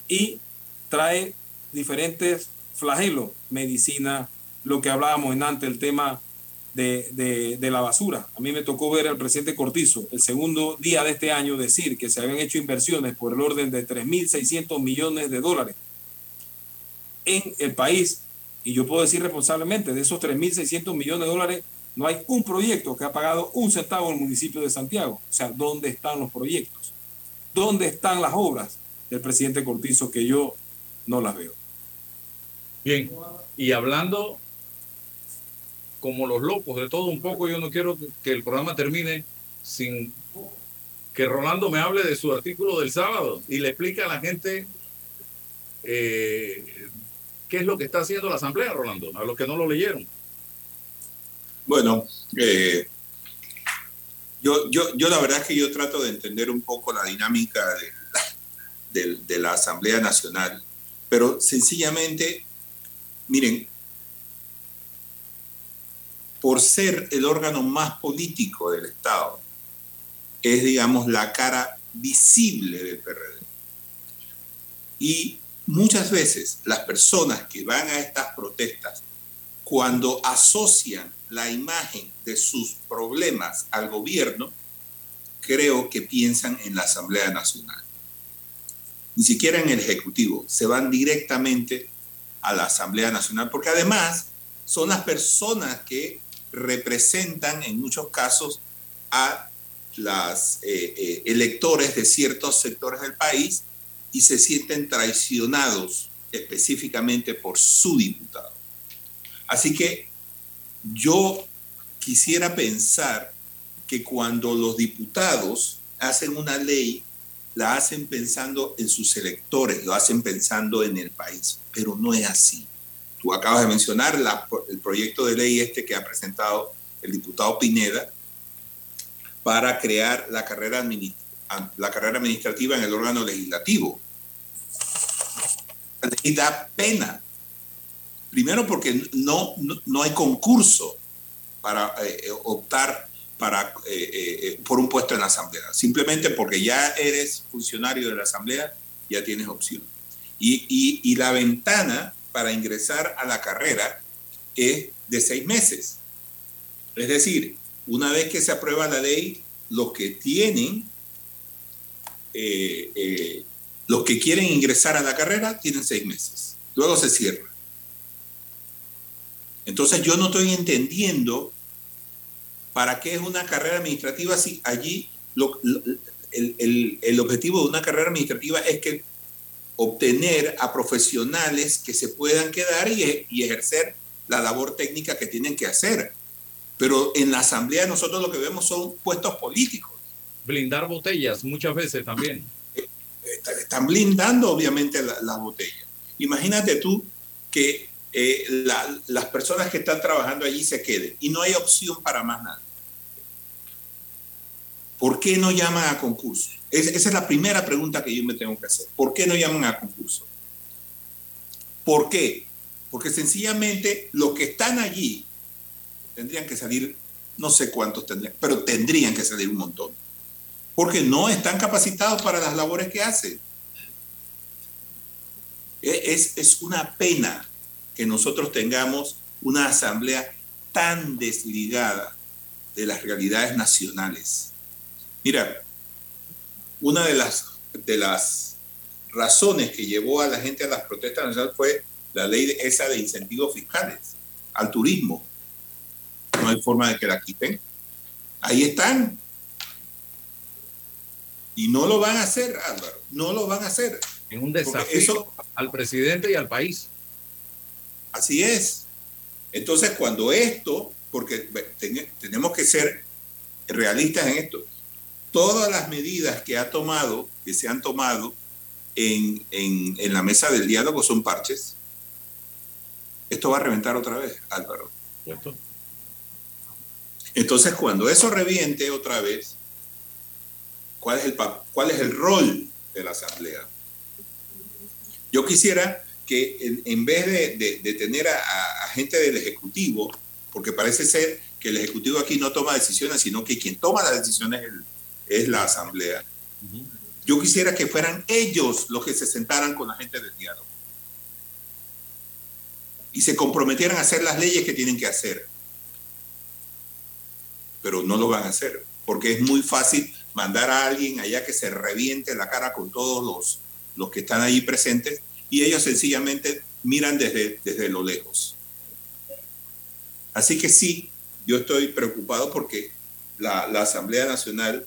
Q: y trae diferentes flagelos, medicina, lo que hablábamos en antes, el tema de, de, la basura. A mí me tocó ver al presidente Cortizo el segundo día de este año decir que se habían hecho inversiones por el orden de 3.600 millones de dólares en el país y yo puedo decir responsablemente, de esos 3.600 millones de dólares, no hay un proyecto que ha pagado un centavo el municipio de Santiago. O sea, ¿dónde están los proyectos? ¿Dónde están las obras del presidente Cortizo que yo no las veo?
N: Bien, y hablando como los locos de todo un poco, yo no quiero que el programa termine sin que Rolando me hable de su artículo del sábado y le explique a la gente eh, ¿Qué es lo que está haciendo la Asamblea, Rolando? A los que no lo leyeron.
O: Bueno, eh, yo, yo, yo la verdad es que yo trato de entender un poco la dinámica de la, de la Asamblea Nacional, pero sencillamente, miren, por ser el órgano más político del Estado, es, digamos, la cara visible del PRD. Y Muchas veces las personas que van a estas protestas, cuando asocian la imagen de sus problemas al gobierno, creo que piensan en la Asamblea Nacional. Ni siquiera en el Ejecutivo, se van directamente a la Asamblea Nacional, porque además son las personas que representan en muchos casos a los eh, eh, electores de ciertos sectores del país y se sienten traicionados específicamente por su diputado. Así que yo quisiera pensar que cuando los diputados hacen una ley, la hacen pensando en sus electores, lo hacen pensando en el país, pero no es así. Tú acabas de mencionar el proyecto de ley este que ha presentado el diputado Pineda para crear la carrera, la carrera administrativa en el órgano legislativo y da pena. Primero porque no, no, hay concurso para eh, eh, optar para, eh, por un puesto en la asamblea. Simplemente porque ya eres funcionario de la asamblea, ya tienes opción. Y, y, y la ventana para ingresar a la carrera es de seis meses. Es decir, una vez que se aprueba la ley, los que tienen eh, los que quieren ingresar a la carrera tienen seis meses. Luego se cierra. Entonces yo no estoy entendiendo para qué es una carrera administrativa si allí el, objetivo de una carrera administrativa es que obtener a profesionales que se puedan quedar y, y ejercer la labor técnica que tienen que hacer. Pero en la asamblea nosotros lo que vemos son puestos políticos.
N: Blindar botellas muchas veces también.
O: Están blindando obviamente las la botellas. Imagínate tú que eh, la- las personas que están trabajando allí se queden y no hay opción para más nada. ¿Por qué no llaman a concurso? Es- esa es la primera pregunta que yo me tengo que hacer. ¿Por qué no llaman a concurso? ¿Por qué? Porque sencillamente los que están allí tendrían que salir, no sé cuántos tendrían, pero tendrían que salir un montón. Porque no están capacitados para las labores que hacen. E- Es, es una pena que nosotros tengamos una asamblea tan desligada de las realidades nacionales. Mira, una de las, de las razones que llevó a la gente a las protestas nacionales fue la ley esa de incentivos fiscales al turismo. No hay forma de que la quiten. Ahí están. Y no lo van a hacer, Álvaro. No lo van a hacer.
N: En un desafío
O: eso-
N: al presidente y al país.
O: Así es. Entonces, cuando esto, porque ten- tenemos que ser realistas en esto, todas las medidas que ha tomado, que se han tomado en, en- en la mesa del diálogo son parches. Esto va a reventar otra vez, Álvaro. Entonces, cuando eso reviente otra vez, ¿cuál es el, cuál es el rol de la Asamblea? Yo quisiera que en, en vez de, de- de tener a, gente del Ejecutivo, porque parece ser que el Ejecutivo aquí no toma decisiones, sino que quien toma las decisiones es la Asamblea. Yo quisiera que fueran ellos los que se sentaran con la gente del diálogo y se comprometieran a hacer las leyes que tienen que hacer. Pero no lo van a hacer, porque es muy fácil mandar a alguien allá que se reviente la cara con todos los, los que están ahí presentes y ellos sencillamente miran desde, desde lo lejos. Así que sí, yo estoy preocupado porque la, la Asamblea Nacional,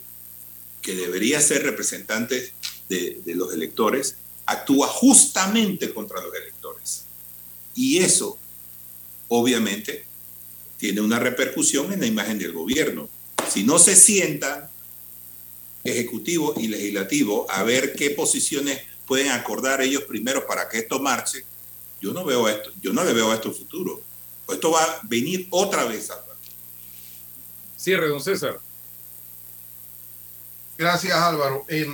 O: que debería ser representante de, de los electores, actúa justamente contra los electores. Y eso, obviamente, tiene una repercusión en la imagen del gobierno. Si no se sientan ejecutivo y legislativo a ver qué posiciones pueden acordar ellos primero para que esto marche, yo no veo esto, yo no le veo a esto futuro. Esto va a venir otra vez, Álvaro.
N: Cierre, don César.
P: Gracias, Álvaro. Eh,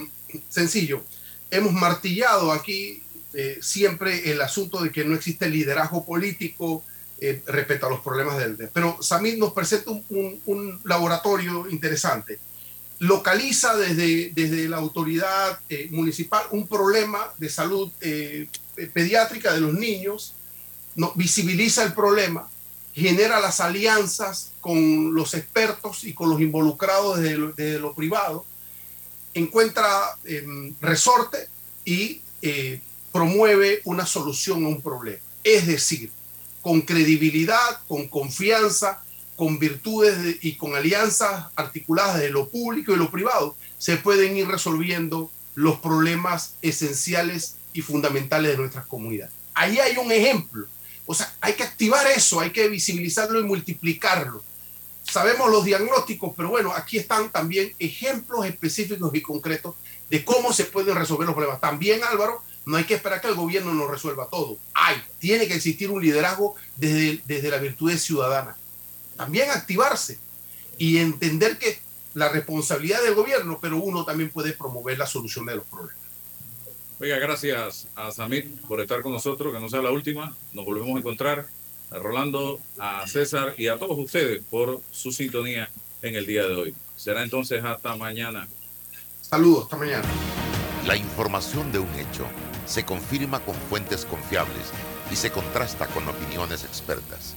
P: sencillo. Hemos martillado aquí eh, siempre el asunto de que no existe liderazgo político eh, respecto a los problemas del DEF. Pero Samir nos presenta un, un- un laboratorio interesante. Localiza desde, desde la autoridad eh, municipal un problema de salud eh, pediátrica de los niños, no, visibiliza el problema, genera las alianzas con los expertos y con los involucrados desde lo, desde privado, encuentra em, resorte y eh, promueve una solución a un problema. Es decir, con credibilidad, con confianza, con virtudes de- y con alianzas articuladas de lo público y lo privado, se pueden ir resolviendo los problemas esenciales y fundamentales de nuestras comunidades. Ahí hay un ejemplo. O sea, hay que activar eso, hay que visibilizarlo y multiplicarlo. Sabemos los diagnósticos, pero bueno, aquí están también ejemplos específicos y concretos de cómo se pueden resolver los problemas. También, Álvaro, no hay que esperar que el gobierno nos resuelva todo. Hay, tiene que existir un liderazgo desde, desde la virtud ciudadana. También activarse y entender que la responsabilidad del gobierno, pero uno también puede promover la solución de los problemas.
N: Oiga, gracias a Samit por estar con nosotros, que no sea la última. Nos volvemos a encontrar. A Rolando, a César y a todos ustedes por su sintonía en el día de hoy. Será entonces hasta mañana.
P: Saludos, hasta mañana.
A: La información de un hecho se confirma con fuentes confiables y se contrasta con opiniones expertas.